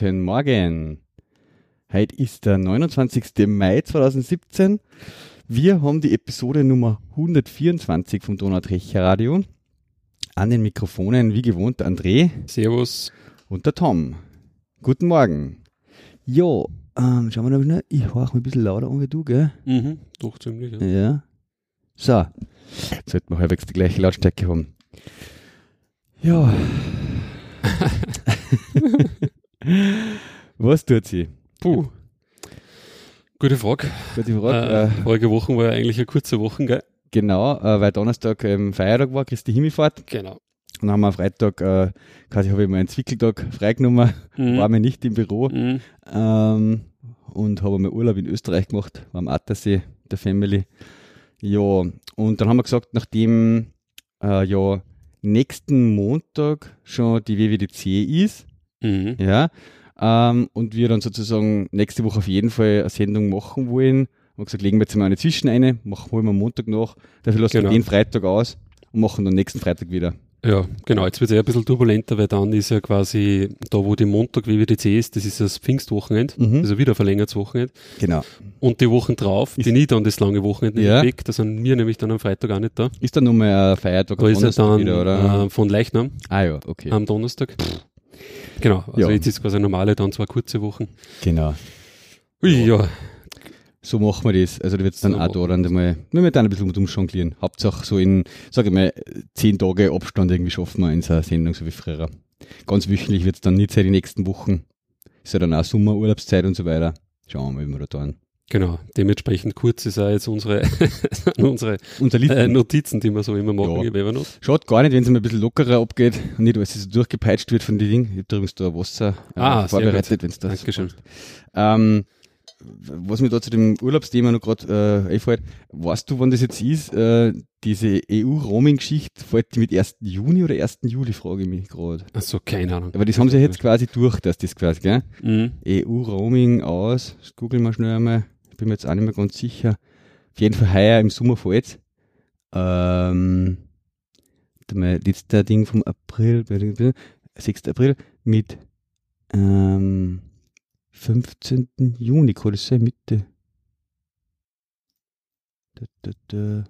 Guten Morgen. Heute ist der 29. Mai 2017. Wir haben die Episode Nummer 124 vom Donautrecher Radio. An den Mikrofonen wie gewohnt André. Servus. Und der Tom. Guten Morgen. Jo, ähm, schauen wir mal schnell. Ich horche ein bisschen lauter an wie du, gell? Mhm, doch ziemlich, ja. Ja. So. Jetzt sollten wir halbwegs die gleiche Lautstärke haben. Ja. Was tut sie? Puh. Gute Frage. Gute Frage. Äh, Äh, vorige Woche war ja eigentlich eine kurze Woche, gell? genau, äh, weil Donnerstag ähm, Feiertag war, Christi Himmelfahrt. Genau. Und dann haben wir am Freitag, äh, quasi habe ich mal einen Zwickeltag freigenommen, Mhm. war mir nicht im Büro Mhm. ähm, und habe mal Urlaub in Österreich gemacht, war am Attersee, der Family. Ja, und dann haben wir gesagt, nachdem äh, ja nächsten Montag schon die WWDC ist, Mhm. ja, ähm, und wir dann sozusagen nächste Woche auf jeden Fall eine Sendung machen wollen, haben gesagt, legen wir jetzt mal eine zwischen eine, machen wir am Montag nach, dafür lassen Genau. wir den Freitag aus und machen dann nächsten Freitag wieder. Ja, genau. Jetzt wird es eher ein bisschen turbulenter, weil dann ist ja quasi da, wo die Montag WWDC ist, das ist das Pfingstwochenende, Mhm. also wieder ein verlängertes Wochenende. Genau. Und die Wochen drauf Ist- bin ich dann das lange Wochenende Ja. weg, da sind wir nämlich dann am Freitag auch nicht da. Ist dann nochmal ein Feiertag Da am ist er Donnerstag dann wieder, oder? Äh, von Leichnam ah ja, okay. am Donnerstag. Genau, also Ja. jetzt ist quasi eine normale, dann zwei kurze Wochen. Genau. Ui, ja. So machen wir das. Also da wird es dann So auch da dann einmal, wir werden dann ein bisschen mit umjonglieren. Hauptsache so in, sag ich mal, zehn Tage Abstand irgendwie schaffen wir in so einer Sendung, so wie früher. Ganz wöchentlich wird es dann nicht sein, die nächsten Wochen. Ist ja dann auch Sommerurlaubszeit und so weiter. Schauen wir mal, wie wir da tun. Genau, dementsprechend kurz ist auch jetzt unsere, unsere äh, Notizen, die wir so immer machen Ja. Evernote. Schaut gar nicht, wenn es mal ein bisschen lockerer abgeht und nicht alles so durchgepeitscht wird von den Dingen. Ich habe übrigens da Wasser äh, Ah, vorbereitet, wenn es das Dankeschön. Ähm, was mir da zu dem Urlaubsthema noch gerade äh, einfällt, weißt du, wann das jetzt ist? Äh, diese EU-Roaming-Geschichte fällt die mit 1. Juni oder 1. Juli, frage ich mich gerade. Achso, keine Ahnung. Aber das haben sie jetzt quasi durch, dass das quasi, gell? Mhm. EU-Roaming aus, das googeln wir schnell einmal, bin mir jetzt auch nicht mehr ganz sicher. Auf jeden Fall heuer im Sommer fällt's. Ähm, mal letzter Ding vom April, 6. April, mit ähm, 15. Juni, kann das sein, Mitte? Da, da, da.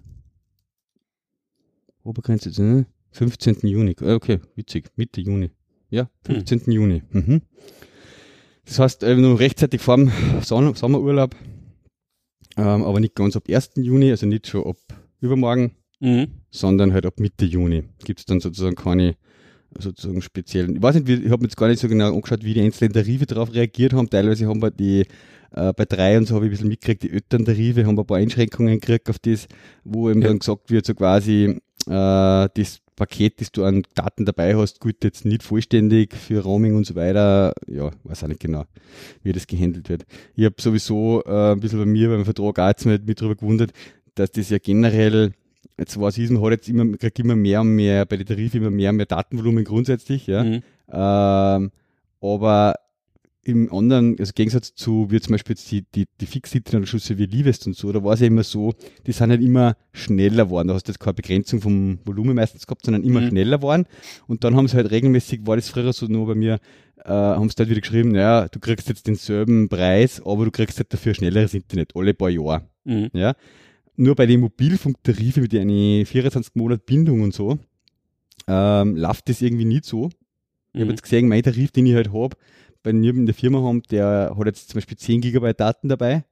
Obergrenze, ne? 15. Juni, Ah, okay, witzig, Mitte Juni. Ja, 15. Juni. Mhm. Das heißt, äh, noch rechtzeitig vor dem Son- Sommerurlaub, ähm, aber nicht ganz ab 1. Juni, also nicht schon ab übermorgen, Mhm. sondern halt ab Mitte Juni. Gibt es dann sozusagen keine sozusagen speziellen, ich weiß nicht, wie, ich habe mir jetzt gar nicht so genau angeschaut, wie die einzelnen Tarife darauf reagiert haben. Teilweise haben wir die, äh, bei drei und so habe ich ein bisschen mitgekriegt, die Eltern-Tarife haben ein paar Einschränkungen gekriegt auf das, wo eben Ja. dann gesagt wird, so quasi, äh, das Paket, das du an Daten dabei hast, gut jetzt nicht vollständig für Roaming und so weiter. Ja, weiß auch nicht genau, wie das gehandelt wird. Ich habe sowieso äh, ein bisschen bei mir beim Vertrag auch jetzt mit, mit drüber gewundert, dass das ja generell, ist, man hat jetzt immer, kriegt immer mehr und mehr, bei den Tarifen immer mehr und mehr Datenvolumen grundsätzlich, ja. Mhm. Ähm, aber im anderen, also im Gegensatz zu, wie zum Beispiel jetzt die, die, die Fixit-Anschlüsse wie Livest und so, da war es ja immer so, die sind halt immer schneller geworden. Da hast du jetzt keine Begrenzung vom Volumen meistens gehabt, sondern immer Mhm. schneller geworden. Und dann haben sie halt regelmäßig, war das früher so nur bei mir, äh, haben sie halt wieder geschrieben, naja, du kriegst jetzt denselben Preis, aber du kriegst halt dafür schnelleres Internet, alle paar Jahre. Mhm. Ja. Nur bei den Mobilfunktarifen mit einer 24 Monat Bindung und so, ähm, läuft das irgendwie nicht so. Ich habe Mhm. jetzt gesehen, mein Tarif, den ich halt habe, bei mir in der Firma haben, der hat jetzt zum Beispiel 10 Gigabyte Daten dabei.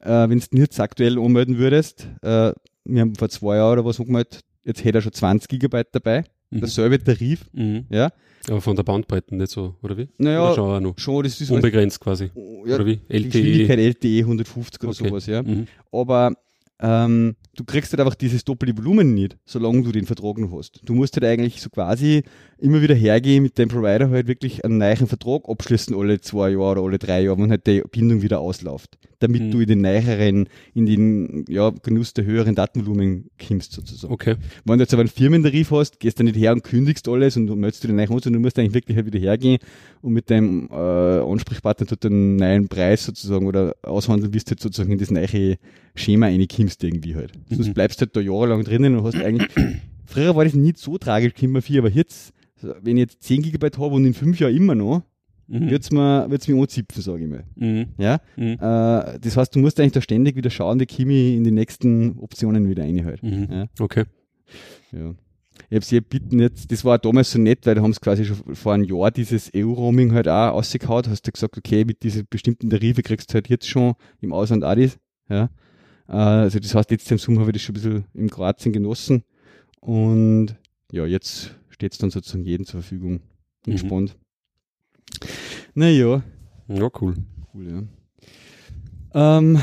Äh, Wenn du den jetzt aktuell anmelden würdest, äh, wir haben vor zwei Jahren oder was angemeldet, jetzt hätte er schon 20 Gigabyte dabei. Mhm. Derselbe Tarif, Mhm. ja. Aber von der Bandbreite nicht so, oder wie? Naja, Oder schon auch noch? schon, das ist Unbegrenzt quasi. ja, oder wie? LTE. Geschwindigkeit LTE 150 oder Okay. sowas, ja. Mhm. aber ähm, du kriegst halt einfach dieses doppelte Volumen nicht, solange du den Vertrag noch hast. Du musst halt eigentlich so quasi immer wieder hergehen mit deinem Provider halt wirklich einen neuen Vertrag abschließen alle zwei Jahre oder alle drei Jahre, wenn halt die Bindung wieder ausläuft. Damit Mhm. du in den neueren, in den ja, Genuss der höheren Datenvolumen kommst sozusagen. Okay. Wenn du jetzt aber einen Firmentarif hast, gehst du nicht her und kündigst alles und meldest du den neuen an, sondern du musst eigentlich wirklich halt wieder hergehen und mit deinem äh, Ansprechpartner dort einen neuen Preis sozusagen oder aushandeln, wie du jetzt sozusagen in das neue Schema reinkommst irgendwie halt. Sonst Mhm. bleibst du halt da jahrelang drinnen und hast eigentlich, früher war das nicht so tragisch, Kimmer 4, aber jetzt, wenn ich jetzt 10 Gigabyte habe und in 5 Jahren immer noch, Mhm. wird's mir, wird's mir anzipfen, sage ich mal. Mhm. Ja? Mhm. Äh, das heißt, du musst eigentlich da ständig wieder schauen, wie ich in die nächsten Optionen wieder rein halt. Mhm. Ja. Okay. Ja. Ich habe sie bitten jetzt, das war damals so nett, weil da haben sie quasi schon vor einem Jahr dieses EU-Roaming halt auch rausgehauen. Hast du gesagt, okay, mit diesen bestimmten Tarife kriegst du halt jetzt schon im Ausland auch das. Ja. Äh, Also das heißt, jetzt im Sommer habe ich das schon ein bisschen in Kroatien genossen. Und ja, jetzt steht es dann sozusagen jedem zur Verfügung. Bin Mhm. gespannt. Naja, Ja, cool. cool, ja. Ähm,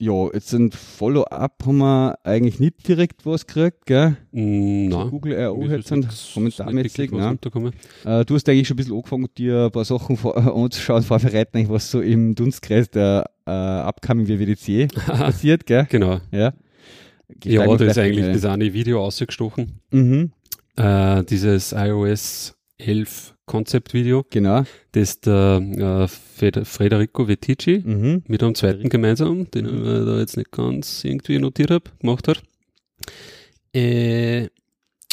ja, jetzt ein Follow-up haben wir eigentlich nicht direkt was gekriegt, gell? Mm, Nein. Google RO Mir ist jetzt kommentarmäßig, was ne? untergekommen. Äh, du hast eigentlich schon ein bisschen angefangen, dir ein paar Sachen vor, anzuschauen, vorbereiten, was so im Dunstkreis der äh, Upcoming WWDC passiert, gell? Genau. Ja. Ja, Steigen wir da ist eigentlich das eine Video ausgestochen. Mhm, Äh, dieses iOS 11 Konzeptvideo, genau. das der äh, Fed- Federico Vettici Mhm. mit einem zweiten gemeinsam, den ich mir da jetzt nicht ganz irgendwie notiert habe, gemacht hat. Äh,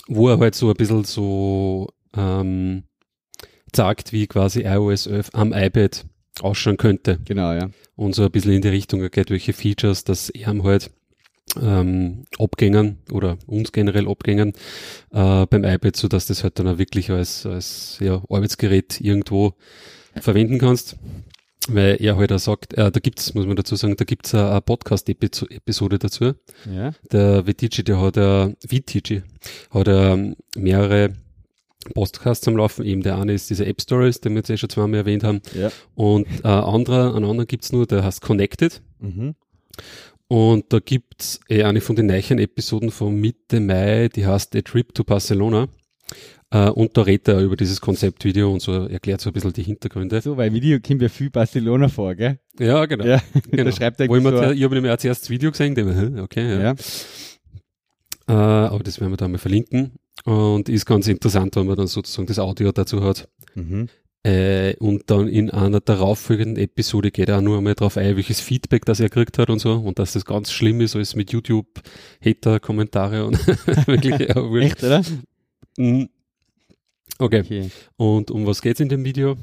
wo er halt so ein bisschen so ähm, sagt, wie quasi iOS 11 am iPad ausschauen könnte. Genau, ja. und so ein bisschen in die Richtung geht, welche Features, dass er halt ähm, abgängen oder uns generell abgängen äh, beim iPad, so dass das halt dann auch wirklich als, als ja, Arbeitsgerät irgendwo verwenden kannst. Weil er halt auch sagt, äh, da gibt's, muss man dazu sagen, da gibt's eine, eine Podcast-Episode dazu. Ja. Der Vitici, der hat ja, Vitici, hat ja mehrere Podcasts am Laufen. Eben der eine ist diese App Stories, den wir jetzt eh schon zweimal erwähnt haben. Ja. Und äh, anderer, einen anderen gibt's nur, der heißt Connected. Mhm. Und da gibt's eh eine von den neuen Episoden von Mitte Mai, die heißt A Trip to Barcelona. Äh, und da redet er über dieses Konzeptvideo und so erklärt so ein bisschen die Hintergründe. So, weil Video kommt ja viel Barcelona vor, gell? Ja, genau. Ja, genau. da schreibt er Wo ich, so, ich habe nämlich auch zuerst das Video gesehen, dem, okay, ja. ja. Äh, aber das werden wir da mal verlinken. Und ist ganz interessant, wenn man dann sozusagen das Audio dazu hat. Mhm. Äh, und dann in einer darauffolgenden Episode geht er auch nur einmal drauf ein, welches Feedback das er gekriegt hat und so. Und dass das ganz schlimm ist, alles mit YouTube-Hater-Kommentare und wirklich, ja, wurscht. Echt, oder? Mhm. Okay. Okay. Und um was geht's in dem Video?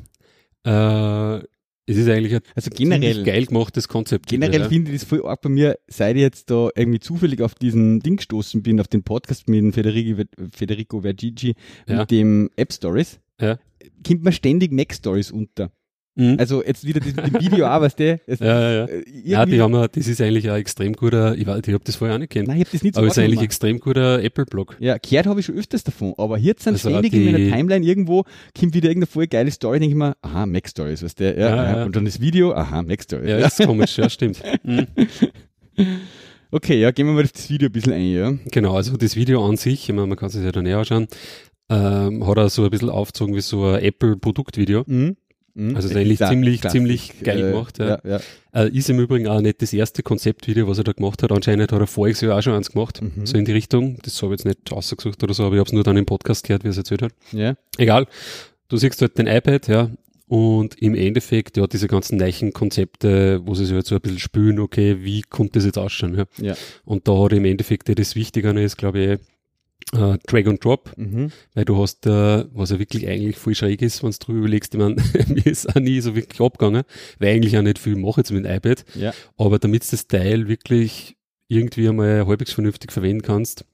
Äh, es ist eigentlich ein Also generell, geil gemachtes Konzept. generell ja. finde ich das voll arg bei mir, seit ich jetzt da irgendwie zufällig auf diesen Ding gestoßen bin, auf den Podcast mit Federico, Federico Vergigi, Ja. mit dem App Stories, Ja. kommt mir ständig Mac Stories unter. Mhm. Also jetzt wieder das mit dem Video auch, was der, es, ja, ja, ja. äh, Ja, die haben ja, das ist eigentlich ein extrem guter, ich, weiß- ich habe das vorher auch nicht kennt, Nein, ich hab das nicht so aber es ist eigentlich wahrgenommen. extrem guter Apple-Blog. Ja, gehört habe ich schon öfters davon, aber hier sind Also ständig in meiner Timeline irgendwo, kommt wieder irgendeine voll geile Story, denke ich mir, aha, Mac Stories, weißt du, ja, Ja, ja, und dann das Video, aha, Mac Stories. Ja, ist komisch, ja, stimmt. Mhm. Okay, ja, gehen wir mal auf das Video ein bisschen ein, ja. Genau, also das Video an sich, ich meine, man kann sich ja dann näher anschauen, ähm, hat er so ein bisschen aufgezogen wie so ein Apple-Produktvideo. Mhm. Mhm. Also ist eigentlich ziemlich- Klassik, ziemlich geil gemacht, ja. ja. ja. Äh, ist im Übrigen auch nicht das erste Konzeptvideo, was er da gemacht hat. Anscheinend hat er voriges Jahr auch schon eins gemacht, Mhm. so in die Richtung. Das habe ich jetzt nicht ausgesucht oder so, aber ich habe es nur dann im Podcast gehört, wie er es erzählt hat. ja. Egal, du siehst halt den iPad, ja, und im Endeffekt, ja, diese ganzen neuen Konzepte, wo sie sich halt so ein bisschen spülen, okay, wie kommt das jetzt ausschauen, ja. Ja. Und da hat im Endeffekt ja das Wichtigere ist, glaube ich, äh, Drag and Drop, Mhm. weil du hast, äh, was ja wirklich eigentlich voll schräg ist, wenn du drüber überlegst, ich meine, mir ist auch nie so wirklich abgegangen, weil eigentlich auch nicht viel mache jetzt mit dem iPad, Ja. aber damit du das Teil wirklich irgendwie einmal halbwegs vernünftig verwenden kannst,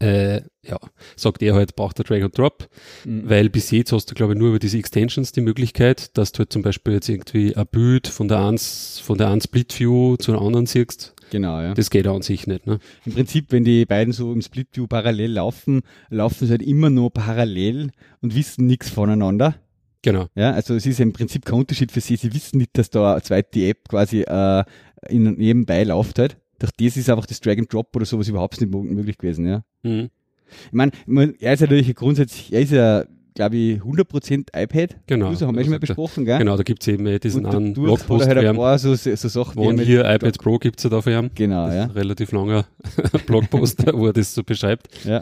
äh, ja, sagt er halt, braucht der Drag and Drop, Mhm. weil bis jetzt hast du, glaube ich, nur über diese Extensions die Möglichkeit, dass du halt zum Beispiel jetzt irgendwie ein Bild von der einen, von der einen Split View zu der anderen siehst. Genau, ja. Das geht auch an sich nicht, ne? Im Prinzip, wenn die beiden so im Split View parallel laufen, laufen sie halt immer nur parallel und wissen nichts voneinander. Genau. Ja, also es ist im Prinzip kein Unterschied für sie. Sie wissen nicht, dass da eine zweite App quasi äh, in, nebenbei läuft halt. Durch das ist einfach das Drag and Drop oder sowas überhaupt nicht möglich gewesen, ja. Mhm. Ich meine, er ist ja natürlich grundsätzlich, er ist ja, glaube ich, 100% iPad. Genau. User haben wir schon mal besprochen, gell? Genau, da gibt's eben eh diesen einen Blogpost halt ein paar so, so Sachen, mit- hier iPad Pro gibt's ja da für ihn. Genau, ja. relativ langer Blogpost, wo er das so beschreibt. Ja.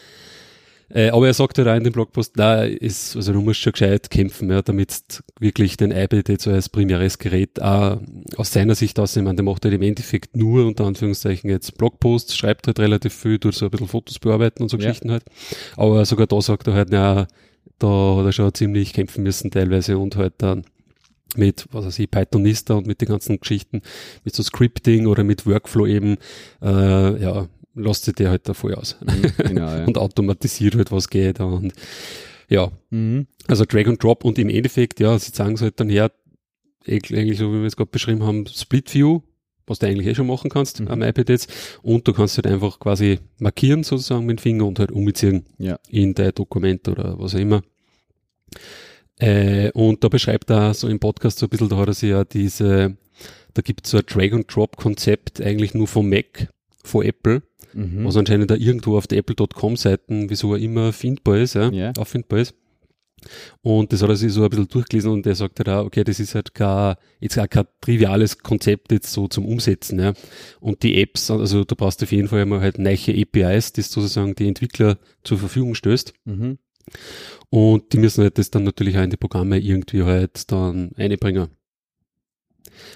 Äh, aber er sagt halt auch in dem Blogpost, na, ist, also du musst schon gescheit kämpfen, ja, damit wirklich den iPad jetzt so als primäres Gerät auch aus seiner Sicht aus, ich meine, der macht halt im Endeffekt nur unter Anführungszeichen jetzt Blogposts, schreibt halt relativ viel, tut so ein bisschen Fotos bearbeiten und so Ja. Geschichten halt. Aber sogar da sagt er halt, na, da hat er schon ziemlich kämpfen müssen teilweise und halt dann mit, was weiß ich, Pythonista und mit den ganzen Geschichten, mit so Scripting oder mit Workflow eben, äh, ja, lässt sich der halt da voll aus. genau, ja. und automatisiert halt, was geht und ja, mhm. also Drag and Drop und im Endeffekt, ja, sie sagen es halt dann her, eigentlich eigentlich so wie wir es gerade beschrieben haben, Split View, was du eigentlich eh schon machen kannst Mhm. am iPad jetzt und du kannst halt einfach quasi markieren sozusagen mit dem Finger und halt umziehen Ja. in dein Dokument oder was auch immer. Äh, und da beschreibt er so im Podcast so ein bisschen, da hat er sich ja diese, da gibt es so ein Drag-and-Drop-Konzept eigentlich nur vom Mac, von Apple, Mhm. was anscheinend da irgendwo auf der Apple.com-Seiten, wieso er immer findbar ist, ja, Ja. auffindbar ist. Und das hat er sich so ein bisschen durchgelesen und er sagt halt auch, okay, das ist halt gar, jetzt auch kein triviales Konzept jetzt so zum Umsetzen, ja. Und die Apps, also du brauchst auf jeden Fall einmal halt neue APIs, die sozusagen die Entwickler zur Verfügung stößt. Mhm. Und die müssen halt das dann natürlich auch in die Programme irgendwie halt dann einbringen.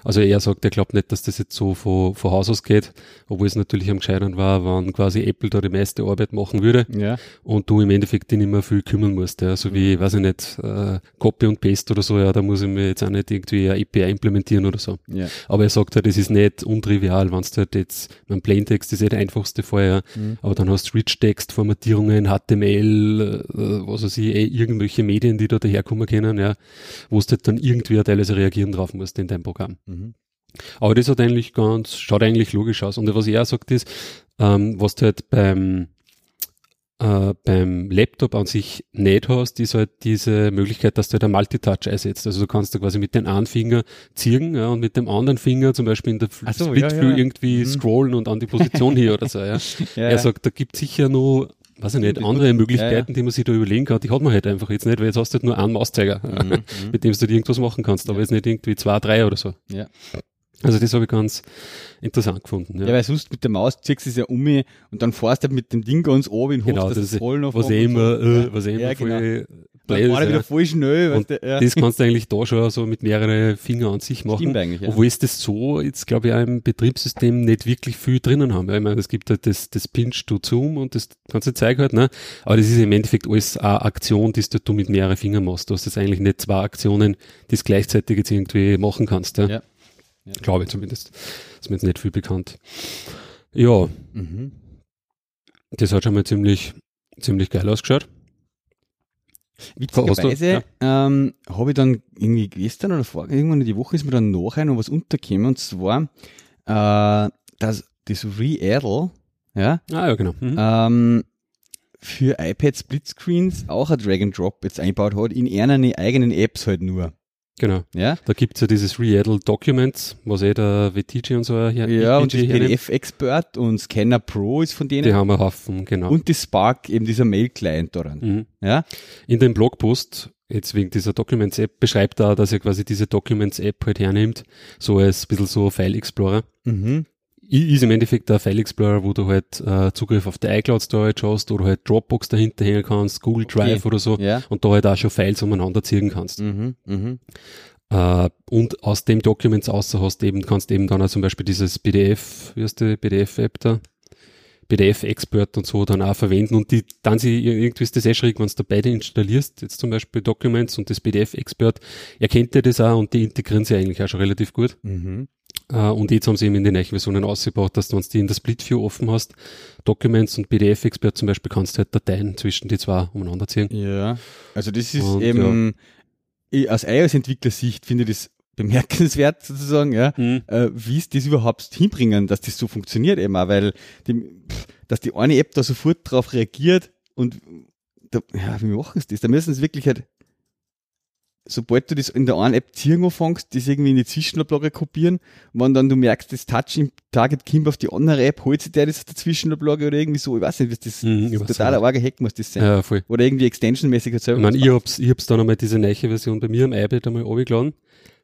Also er sagt, er glaubt nicht, dass das jetzt so von, von Haus aus geht, obwohl es natürlich am gescheitern war, wenn quasi Apple da die meiste Arbeit machen würde Ja. und du im Endeffekt dich nicht mehr viel kümmern musst. Ja. So wie, weiß ich nicht, äh, Copy und Paste oder so, ja, da muss ich mir jetzt auch nicht irgendwie eine API implementieren oder so. Ja. Aber er sagt halt, es ist nicht untrivial, wenn du halt jetzt, mein Plaintext ist eh der einfachste ja. Mhm. aber dann hast du Rich-Text, Formatierungen, HTML, äh, was weiß ich, eh, irgendwelche Medien, die da daherkommen können, ja, wo du halt dann irgendwie teilweise reagieren drauf musst in deinem Programm. Mhm. Aber das hat eigentlich ganz, schaut eigentlich logisch aus. Und was er auch sagt ist, ähm, was du halt beim, äh, beim Laptop an sich nicht hast, ist halt diese Möglichkeit, dass du halt ein Multitouch einsetzt. Also du kannst da quasi mit dem einen Finger ziehen ja, und mit dem anderen Finger zum Beispiel in der Ach so, Split ja, ja. irgendwie Mhm. scrollen und an die Position hier oder so. Ja. Ja, Er sagt, da gibt sicher noch, weiß ich nicht, andere Möglichkeiten, ja, ja. die man sich da überlegen kann. Die hat man halt einfach jetzt nicht, weil jetzt hast du halt nur einen Mauszeiger, Mhm. mit dem du irgendwas machen kannst, aber jetzt nicht irgendwie zwei, drei oder so. Ja. Also das habe ich ganz interessant gefunden. Ja. Ja, weil sonst mit der Maus ziehst du es ja um mich und dann fährst du halt mit dem Ding ganz oben in hoch, Genau, dass das das Rollen was eh immer, äh, was eh immer Ja, voll genau. Blöd ist, war er wieder voll schnell, Und du, ja. Das kannst du eigentlich da schon so mit mehreren Fingern an sich machen. Stimmt eigentlich, ja. Obwohl es das so jetzt, glaube ich, auch im Betriebssystem nicht wirklich viel drinnen haben. Ja, Ich meine, es gibt halt das, das Pinch to Zoom und das ganze Zeug halt, ne? Aber das ist im Endeffekt alles eine Aktion, die du mit mehreren Fingern machst. Du hast jetzt eigentlich nicht zwei Aktionen, die es gleichzeitig jetzt irgendwie machen kannst. Ja? Ja. Ja. Glaube ich zumindest. Ist mir jetzt nicht viel bekannt. Ja, Mhm. das hat schon mal ziemlich, ziemlich geil ausgeschaut. Witzigerweise ähm, habe ich dann irgendwie gestern oder vor, irgendwann in die Woche ist mir dann nachher noch was untergekommen und zwar äh, das, das Re-Addle, ja, Ah, ja, genau. Mhm. ähm, für iPad Splitscreens auch ein Drag and Drop jetzt eingebaut hat, in einer eigenen Apps halt nur. Genau. Ja, Da gibt's ja dieses Re-Addle Documents, was eh der VTG und so her, ja und das VTG hernimmt. PDF Expert und Scanner Pro ist von denen Die haben einen Haufen, genau. und die Spark, eben dieser Mail-Client daran. mhm. Ja, In dem Blogpost, jetzt wegen dieser Documents-App, beschreibt er, dass er quasi diese Documents-App halt hernimmt, so als ein bisschen so File Explorer. mhm. Ist im Endeffekt der File Explorer, wo du halt äh, Zugriff auf die iCloud Storage hast oder halt Dropbox dahinter hängen kannst, Google Drive oder so ja, und da halt auch schon Files umeinander ziehen kannst. mhm. Mhm. Äh, und aus dem Documents außer hast eben, kannst eben dann auch zum Beispiel dieses PDF, wie heißt die PDF-App da? PDF-Expert und so dann auch verwenden und die, dann sie, irgendwie ist das eh schräg, wenn du da beide installierst, jetzt zum Beispiel Documents und das PDF-Expert, erkennt ihr das auch und die integrieren sie eigentlich auch schon relativ gut. Mhm. Äh, und jetzt haben sie eben in den neuen Versionen ausgebaut, dass du, wenn du die in der Split-View offen hast, Documents und PDF-Expert zum Beispiel, kannst du halt Dateien zwischen die zwei umeinander ziehen. Ja, also das ist Und, eben, ich, aus iOS-Entwicklersicht finde ich das bemerkenswert sozusagen, ja, äh, wie es das überhaupt hinbringen, dass das so funktioniert eben auch, weil die, pff, dass die eine App da sofort drauf reagiert und da, ja, wie machen sie das? Da müssen sie wirklich halt, sobald du das in der einen App ziehen anfängst, das irgendwie in die Zwischenablage kopieren, wenn dann du merkst, das Touch im Target kommt auf die andere App, holt sich der das aus der Zwischenablage oder irgendwie so, ich weiß nicht, was das, Mhm, das totaler arger Hack muss das sein. Ja, voll. Oder irgendwie extensionmäßig halt Ich meine, ich hab's, ich hab's dann einmal diese neue Version bei mir am iPad einmal runtergeladen.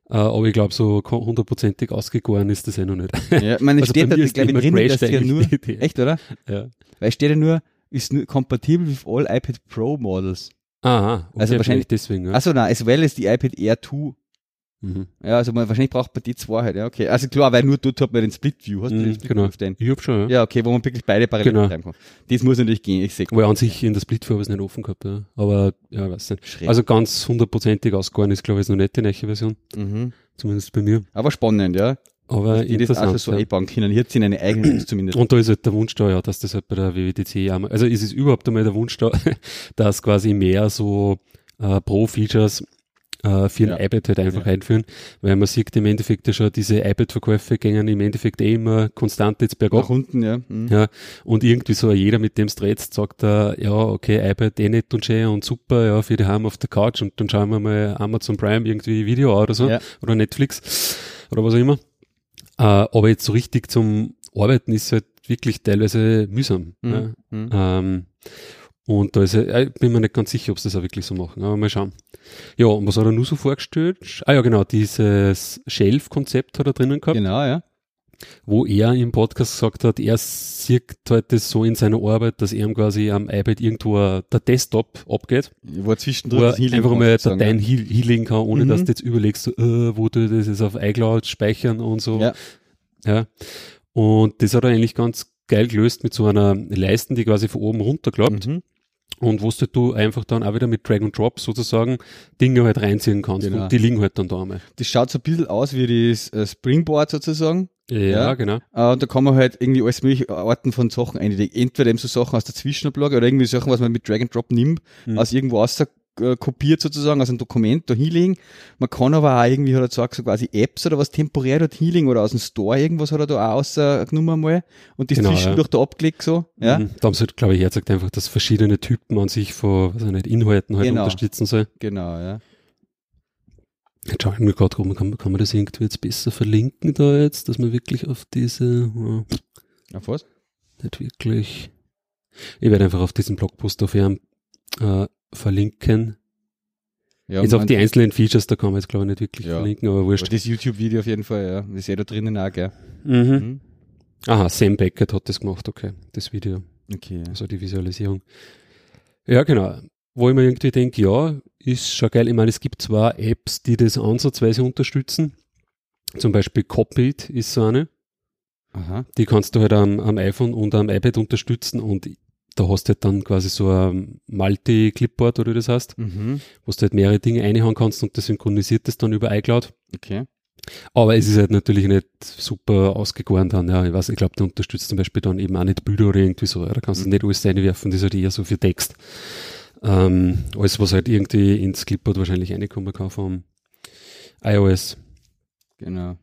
Äh, aber ich glaube, so hundertprozentig ausgegoren ist das eh noch nicht. Ja, ich meine, Also steht da, glaube ich, drin, dass ja nur, echt, oder? Ja. Weil steht ja nur, ist nur compatible with all iPad Pro Models. Aha, okay, Also wahrscheinlich- deswegen. Ja. Also nein, as well as die iPad Air 2. Mhm. Ja, also man, wahrscheinlich braucht man die zwei halt, ja, okay. Also klar, weil nur dort hat man den Split View. Hast du Mhm, den Split genau. View den? Ich hab schon, ja. Ja, okay, wo man wirklich beide parallel Genau. kann. Das muss natürlich gehen, ich sehe. Aber an sich in der Split habe ich es nicht offen gehabt, ja. Aber ja, weiß nicht. Schräg. Also ganz hundertprozentig ausgegangen ist, glaube ich, noch nicht die neue Version. mhm. Zumindest bei mir. Aber spannend, ja. Aber das also interessant. so ja. einbauen können. Hier sie eine eigene zumindest. Und da ist halt der Wunsch da, ja, dass das halt bei der WWDC einmal, also ist es überhaupt einmal der Wunsch da, dass quasi mehr so äh, Pro-Features äh, für ein Ja. iPad halt einfach Ja. einführen, weil man sieht im Endeffekt ja schon, diese iPad-Verkäufe gingen im Endeffekt eh immer konstant jetzt bergab. Nach unten, ja. Mhm. Ja, und irgendwie so jeder, mit dem du redest, sagt er, ja, okay, iPad eh nett und schön und super, ja, für die Heim auf der Couch und dann schauen wir mal Amazon Prime irgendwie Video an oder so, Ja. oder Netflix oder was auch immer. Äh, aber jetzt so richtig zum Arbeiten ist halt wirklich teilweise mühsam. Mhm. Ja. Mhm. Ähm, und da ist er, ich bin mir nicht ganz sicher, ob sie das auch wirklich so machen, aber mal schauen. Ja, und was hat er nur so vorgestellt? Ah ja, genau, dieses Shelf-Konzept hat er drinnen gehabt Genau, ja. Wo er im Podcast gesagt hat, er sieht halt das so in seiner Arbeit, dass ihm quasi am iPad irgendwo der Desktop abgeht, Wo er zwischendurch wo er Healing einfach mal Dateien heal healen kann, ohne Mhm. dass du jetzt überlegst, so, äh, wo du das jetzt auf iCloud speichern und so. Ja. ja. Und das hat er eigentlich ganz geil gelöst mit so einer Leisten, die quasi von oben runter klappt Mhm. und wo du einfach dann auch wieder mit Drag and Drop sozusagen Dinge halt reinziehen kannst Genau. und die liegen halt dann da einmal. Das schaut so ein bisschen aus wie das äh, Springboard sozusagen. Ja, Ja. genau. Äh, und da kann man halt irgendwie alles mögliche Arten von Sachen einlegen. Entweder eben so Sachen aus der Zwischenablage oder irgendwie Sachen, was man mit Drag and Drop nimmt, Mhm. aus irgendwo raus äh, kopiert sozusagen, aus einem Dokument da hinlegen. Man kann aber auch irgendwie, hat er gesagt, so quasi Apps oder was temporär dort hinlegen oder aus dem Store irgendwas hat er da auch rausgenommen mal und das Genau, zwischendurch da abgelegt so. Ja, Mhm. Da haben sie, halt, glaube ich, herzagt einfach, dass verschiedene Typen an sich von, was ich nicht, Inhalten halt Genau. unterstützen soll. genau, ja. Jetzt schaue ich mir gerade rum, kann, kann man das irgendwie jetzt besser verlinken da jetzt, dass man wirklich auf diese, ja, Auf was? nicht wirklich, ich werde einfach auf diesen Blogpost auf ihrem, äh, verlinken. Ja, jetzt auf die einzelnen Features, da kann man jetzt glaube ich nicht wirklich Ja. verlinken, aber aber wurscht. das YouTube-Video auf jeden Fall, ja. Das ist ja da drinnen auch, gell. Mhm. Mhm. Aha, Sam Beckett hat das gemacht, okay, das Video. Okay. also die Visualisierung. Ja, genau. Wo ich mir irgendwie denke, ja, ist schon geil. Ich meine, es gibt zwar Apps, die das ansatzweise unterstützen. Zum Beispiel Copit ist so eine. Aha. Die kannst du halt am, am iPhone und am iPad unterstützen und da hast du halt dann quasi so ein Multi-Clipboard, oder wie das heißt, Mhm. wo du halt mehrere Dinge einhauen kannst und das synchronisiert das dann über iCloud. Okay. Aber es ist halt natürlich nicht super ausgegoren dann, ja, ich weiß, ich glaube, der unterstützt zum Beispiel dann eben auch nicht Bilder oder irgendwie so, da kannst du Mhm. nicht alles reinwerfen, das ist halt eher so für Text. Ähm, alles, was halt irgendwie ins Clipboard wahrscheinlich reinkommen kann vom iOS. Genau.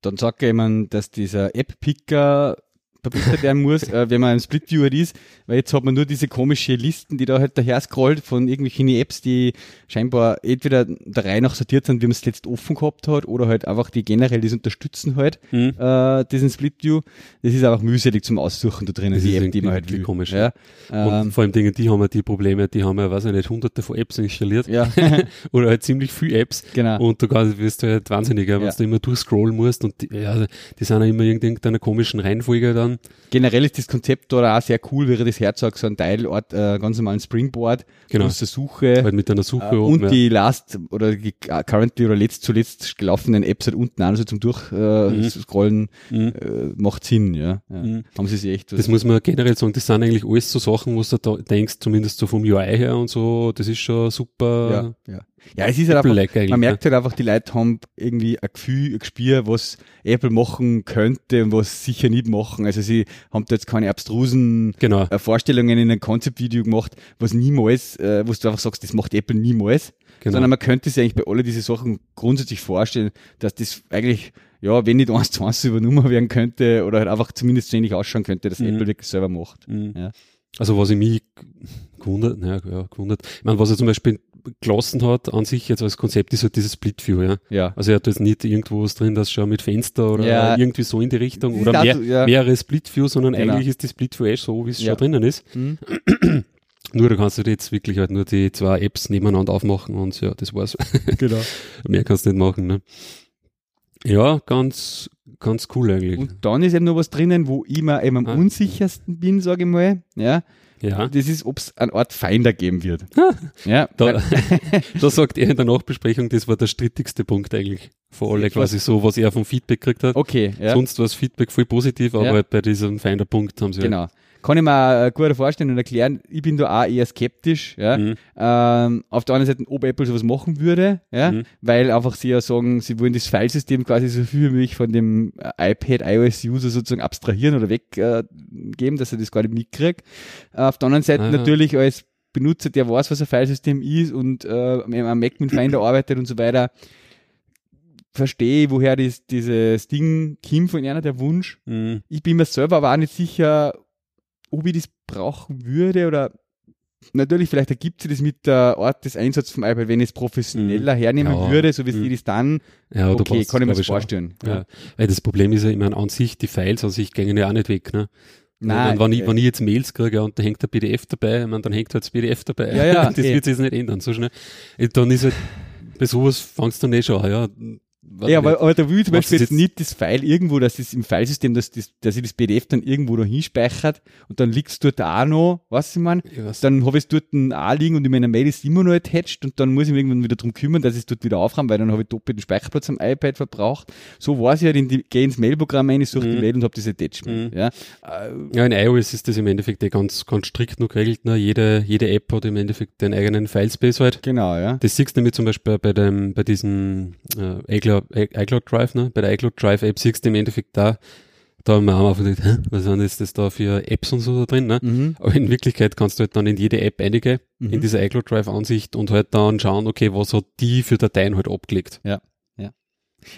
Dann sagt jemand, dass dieser App-Picker verbessert werden muss, äh, wenn man ein Split-Viewer ist, weil jetzt hat man nur diese komische Listen, die da halt daher scrollt von irgendwelchen Apps, die scheinbar entweder der Reihe nach sortiert sind, wie man es letzt offen gehabt hat, oder halt einfach die generell das unterstützen halt, Hm? äh, diesen Split-View. Das ist einfach mühselig zum Aussuchen da drinnen, Das die App, die man halt will. komisch, Ja, Und ähm, vor allem Dinge, die haben ja die Probleme, die haben ja, weiß ich nicht, hunderte von Apps installiert ja. oder halt ziemlich viele Apps genau. und du kannst, wirst du halt wahnsinniger, wenn Ja. du immer durchscrollen musst und die, ja, die sind ja immer in irgendeiner komischen Reihenfolge dann. Generell ist das Konzept da auch sehr cool, er das herzagt, so ein Teilort, äh, ganz normalen Springboard, Genau. plus der Suche Halt mit einer Suche äh, oben, und ja. die last oder die currently oder letzt zuletzt gelaufenen Apps halt unten an, so zum Durchscrollen Mhm. äh, scrollen, Mhm. äh, macht Sinn, ja. ja. Mhm. Haben sie sich echt Das muss man generell sagen, das sind eigentlich alles so Sachen, wo du da denkst, zumindest so vom UI her und so, das ist schon super. ja, ja. Ja, es ist halt einfach, Apple-like eigentlich, man merkt halt einfach, die Leute haben irgendwie ein Gefühl, ein Gespür, was Apple machen könnte und was sicher nicht machen. Also sie haben da jetzt keine abstrusen Genau. äh, Vorstellungen in einem Konzeptvideo gemacht, was niemals, äh, wo du einfach sagst, das macht Apple niemals, genau. sondern man könnte sich eigentlich bei all diese Sachen grundsätzlich vorstellen, dass das eigentlich, ja, wenn nicht eins zu eins übernommen werden könnte oder halt einfach zumindest so ähnlich ausschauen könnte, dass Mhm. Apple wirklich selber macht. Mhm. Ja. Also was ich mich gewundert, naja, ja, gewundert. Ich meine, was er zum Beispiel gelassen hat an sich jetzt als Konzept ist halt dieses Split View, ja. Ja. Also er hat jetzt nicht irgendwo was drin, das schon mit Fenster oder Ja. irgendwie so in die Richtung oder mehr, ja. mehrere Split View, sondern Genau. eigentlich ist die Split View eh so, wie es schon drinnen ist. Hm? Nur da kannst du jetzt wirklich halt nur die zwei Apps nebeneinander aufmachen und ja, das war's. Genau. Mehr kannst du nicht machen, ne? Ja, ganz, ganz cool eigentlich. Und dann ist eben noch was drinnen, wo ich mir eben am Ah. unsichersten bin, sage ich mal. Ja, ja. das ist, ob es eine Art Finder geben wird. Ja, Da, da sagt er in der Nachbesprechung, das war der strittigste Punkt eigentlich. Von alle quasi so, was er vom Feedback gekriegt hat. okay, ja, Sonst war das Feedback voll positiv, aber Ja. halt bei diesem Finder-Punkt haben sie halt genau. Kann ich mir äh, gut vorstellen und erklären, ich bin da auch eher skeptisch, ja. Mhm. Ähm, auf der anderen Seite, ob Apple sowas machen würde, ja, Mhm. weil einfach sie ja sagen, sie wollen das Filesystem quasi so viel wie möglich von dem äh, iPad iOS-User sozusagen abstrahieren oder weggeben, äh, dass er das gar nicht mitkriegt. Äh, auf der anderen Seite Aha. natürlich als Benutzer, der weiß, was ein Filesystem ist und äh, am Mac mit Finder arbeitet und so weiter, verstehe ich, woher das, dieses Ding kommt von einer, der Wunsch. Mhm. Ich bin mir selber aber auch nicht sicher, ob ich das brauchen würde oder natürlich, vielleicht ergibt sich das mit der Art des Einsatzes vom iPad, wenn ich es professioneller hernehmen Ja. würde, so wie Mhm. sie das dann, Ja, okay, brauchst, kann ich mir das vorstellen. Ja. Weil das Problem ist ja, ich meine, an sich, die Files an sich gehen ja auch nicht weg, ne? Nein, wenn, ich, äh, wenn ich jetzt Mails kriege und da hängt ein PDF dabei, ich meine, dann hängt halt das PDF dabei. Ja, ja, das eh. wird sich jetzt nicht ändern, so schnell. Äh, Dann ist halt, bei sowas fangst du dann eh schon an, ja. Ja, nicht. aber, da will ich zum Beispiel jetzt jetzt- nicht das File irgendwo, dass das im Filesystem, dass, das, dass ich das PDF dann irgendwo da hinspeichert und dann liegt es dort auch noch, was ich meine, dann habe ich es dort auch liegen und in meiner Mail ist immer noch attached und dann muss ich mich irgendwann wieder drum kümmern, dass ich es dort wieder aufräume, weil dann habe ich doppelten Speicherplatz am iPad verbraucht. So war es ja, in die, gehe ins Mailprogramm rein, ich suche die Mhm. Mail und habe das Attachment. Mhm. Ja. Ja, in iOS ist das im Endeffekt eh ganz, ganz strikt noch geregelt. Ne? Jede, jede App hat im Endeffekt den eigenen Filespace halt. genau, ja. Das siehst du nämlich zum Beispiel bei dem, bei diesem äh, iCloud, iCloud Drive, ne? Bei der iCloud Drive App siehst du im Endeffekt da, da haben wir auch mal gedacht, was sind jetzt das da für Apps und so da drin, ne? Mhm. Aber in Wirklichkeit kannst du halt dann in jede App einige, Mhm. in dieser iCloud Drive Ansicht und halt dann schauen, okay, was hat die für Dateien halt abgelegt.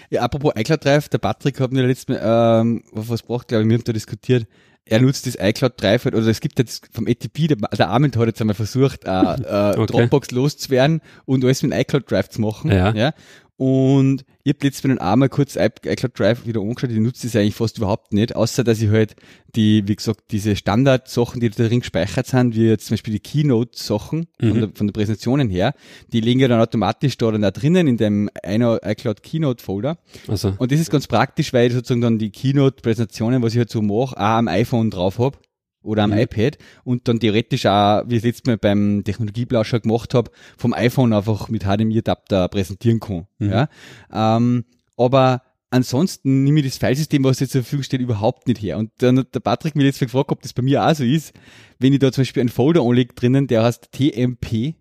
Ja, apropos iCloud Drive, der Patrick hat mir letztes Mal ähm, was gebracht, glaube ich, wir haben da diskutiert. Er nutzt das iCloud Drive, halt, oder es gibt jetzt vom ATP, der, der Armin hat jetzt einmal versucht, äh, äh, Okay. Dropbox loszuwerden und alles mit iCloud Drive zu machen. Ja. Und ich habe letztes Mal dann einmal kurz iCloud Drive wieder angeschaut, ich nutze das eigentlich fast überhaupt nicht, außer dass ich halt die, wie gesagt, diese Standardsachen, die da drin gespeichert sind, wie jetzt zum Beispiel die Keynote-Sachen Mhm. von, der, von der Präsentationen her, die liegen ja dann automatisch da dann da drinnen in dem einer iCloud Keynote Folder. Also, Und das ist ganz praktisch, weil ich sozusagen dann die Keynote-Präsentationen, was ich halt so mache, auch am iPhone drauf hab oder am Mhm. iPad und dann theoretisch auch, wie ich es letztes Mal beim Technologieblauscher gemacht habe, vom iPhone einfach mit HDMI-Adapter präsentieren kann. Mhm. Ja? Ähm, aber ansonsten nehme ich das Filesystem, was jetzt zur Verfügung steht, überhaupt nicht her. Und dann hat der Patrick mir jetzt gefragt, ob das bei mir auch so ist, wenn ich da zum Beispiel einen Folder anlege drinnen, der heißt TMP,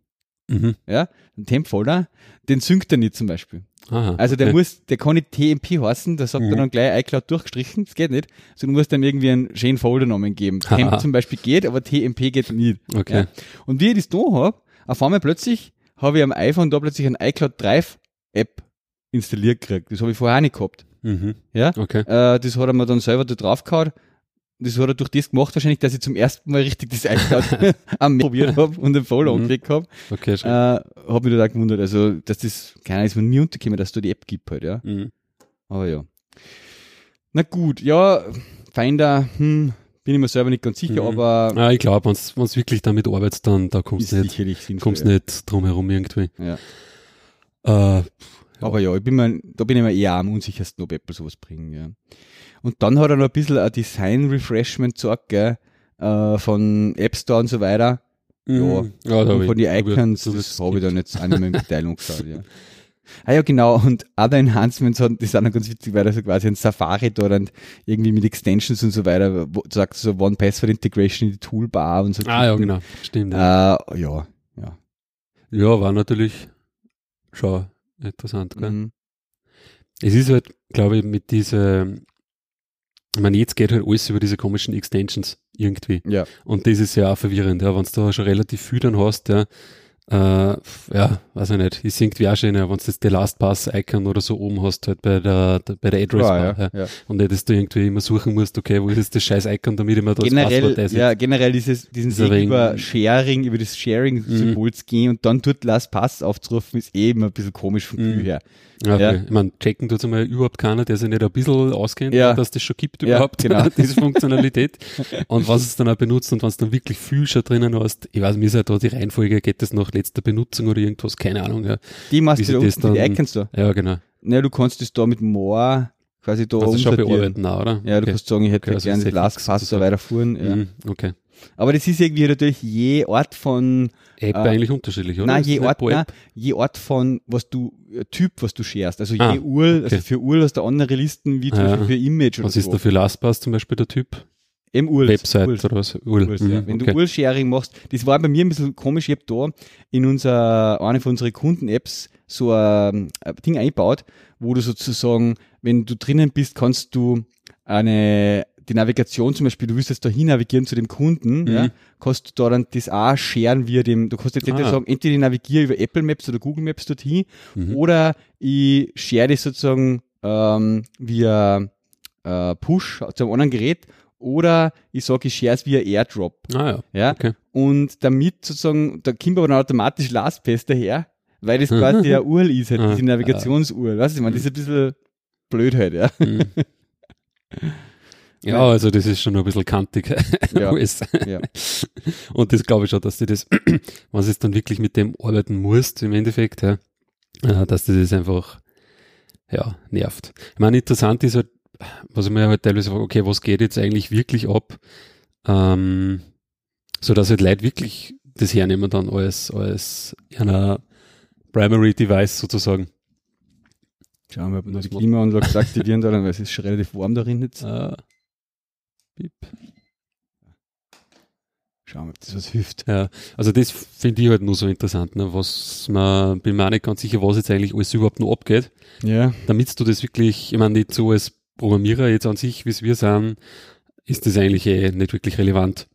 mhm. ja, ein Temp-Folder, den synkt er nicht zum Beispiel. Aha, Also der okay. muss, der kann nicht TMP heißen, da sagt er Mhm. dann gleich iCloud durchgestrichen, das geht nicht. So, du musst dem irgendwie einen schönen Foldernamen geben. Temp zum Beispiel geht, aber TMP geht nicht. Okay. Ja. Und wie ich das da hab, auf einmal plötzlich habe ich am iPhone da plötzlich ein iCloud Drive App installiert gekriegt. Das habe ich vorher auch nicht gehabt. Mhm. Ja? Okay. Äh, das hat er mir dann selber da draufgehauen. Das hat er durch das gemacht wahrscheinlich, dass ich zum ersten Mal richtig das iCloud am probiert habe und den Folder Mhm. angeklickt habe. Okay, schon. Äh, hab mich da auch gewundert. Also, dass das, keiner ist mir nie untergekommen, dass es da die App gibt halt, ja. Mhm. Aber ja. Na gut, ja, Finder, hm, bin ich mir selber nicht ganz sicher, Mhm. aber Ja, ich glaube, wenn du wirklich damit arbeitest, dann da kommst du nicht, sinnvoll. kommst ja. nicht drum herum irgendwie. Ja. Äh, Aber ja, ich bin mir, da bin ich mir eher am unsichersten, ob Apple sowas bringen, ja. Und dann hat er noch ein bisschen ein Design-Refreshment gesagt, gell, äh, von App Store und so weiter. Ja, mhm. ja da hab und von den Icons, ich das habe ich dann jetzt auch nicht mehr in Detail angeschaut, ja. Ah ja, genau, und Other Enhancements, hat- die sind dann ganz witzig, weil er so quasi ein Safari da dann irgendwie mit Extensions und so weiter, wo, sagt so One-Password-Integration in die Toolbar und so. Ah ja, genau. Stimmt. Ja, Äh, ja, ja. ja war natürlich schon interessant. Gell? Mhm. Es ist halt, glaube ich, mit dieser, ich meine, jetzt geht halt alles über diese komischen Extensions irgendwie. Ja. Und das ist ja auch verwirrend, ja, wenn du da schon relativ viel dann hast, ja, äh, ja, weiß ich nicht, ist irgendwie auch schön, ja, wenn du das The Last Pass Icon oder so oben hast, halt bei der, bei der Address Ja, Bar, ja, ja. ja. Und nicht, dass du irgendwie immer suchen musst, okay, wo ist jetzt das scheiß Icon, damit ich mir da das Passwort Generell, einsetze. ja, generell dieses, diesen Weg über Sharing, über das Sharing-Symbol zu gehen und dann dort Last Pass aufzurufen, ist eben ein bisschen komisch vom Gefühl Mhm. her. Ja, okay. Ja. Ich meine, checken tut einmal überhaupt keiner, der sich nicht ein bisschen auskennt, Ja. dass das schon gibt Ja, überhaupt, genau. diese Funktionalität. und was es dann auch benutzt und wenn es dann wirklich viel schon drinnen hast, ich weiß, mir ist ja da die Reihenfolge, geht das nach letzter Benutzung oder irgendwas, keine Ahnung, ja. Die machst du da die Icons da. Ja, genau. naja, du kannst das da mit More quasi da Kannst du schon umsortieren. bearbeiten, auch, oder? Ja, du okay. kannst sagen, ich hätte Okay, also gerne sehr das Lastpass so weiterfahren. Ja. Mhm, okay. Aber das ist irgendwie natürlich je Art von, App Äh, eigentlich unterschiedlich, oder? nein, Ist je pro nein, je Art von, was du, äh, Typ, was du sharest. Also Ah, je also okay. für URL hast du andere Listen, wie zum Ja. Beispiel für Image oder Was ist so. da für LastPass zum Beispiel der Typ? Eben URLs. Website URLs. oder was? URLs, Mhm, ja. Wenn okay. du URL-Sharing machst, das war bei mir ein bisschen komisch, ich habe da in unser, eine von unseren Kunden-Apps so ein, ein Ding eingebaut, wo du sozusagen, wenn du drinnen bist, kannst du eine, die Navigation zum Beispiel, du willst jetzt da hin navigieren zu dem Kunden, Mhm. ja, kannst du da dann das auch sharen via dem, du kannst jetzt entweder Ah. sagen, entweder ich navigiere über Apple Maps oder Google Maps dorthin, Mhm. oder ich share das sozusagen ähm, via äh, Push zu einem anderen Gerät, oder ich sage, ich share es via Airdrop. Ah ja, Ja, okay. und damit sozusagen, da kommt aber dann automatisch LastPass daher, weil das quasi ja URL ist, halt, Ah, diese Navigations-URL. Weißt du, ich meine, das ist ein bisschen blöd halt, ja. Mhm. Ja, also das ist schon noch ein bisschen kantig. Ja. ja. Und das glaube ich schon, dass du das, wenn du jetzt dann wirklich mit dem arbeiten musst, im Endeffekt, ja, äh, dass dir das einfach, ja, nervt. Ich meine, interessant ist halt, was ich mir halt teilweise frage, okay, was geht jetzt eigentlich wirklich ab, ähm, so dass halt Leute wirklich das hernehmen dann als, als einer Primary Device sozusagen. Schauen wir, ob wir die Klimaanlage aktivieren da, weil es ist schon relativ warm darin jetzt. Äh, Piep. Schauen wir, ob das was hilft. Ja, also das finde ich halt nur so interessant, ne? was man, bin mir auch nicht ganz sicher, was jetzt eigentlich alles überhaupt noch abgeht, Ja, damit du das wirklich, ich meine, nicht so als Programmierer jetzt an sich, wie es wir sind, ist das eigentlich eh nicht wirklich relevant,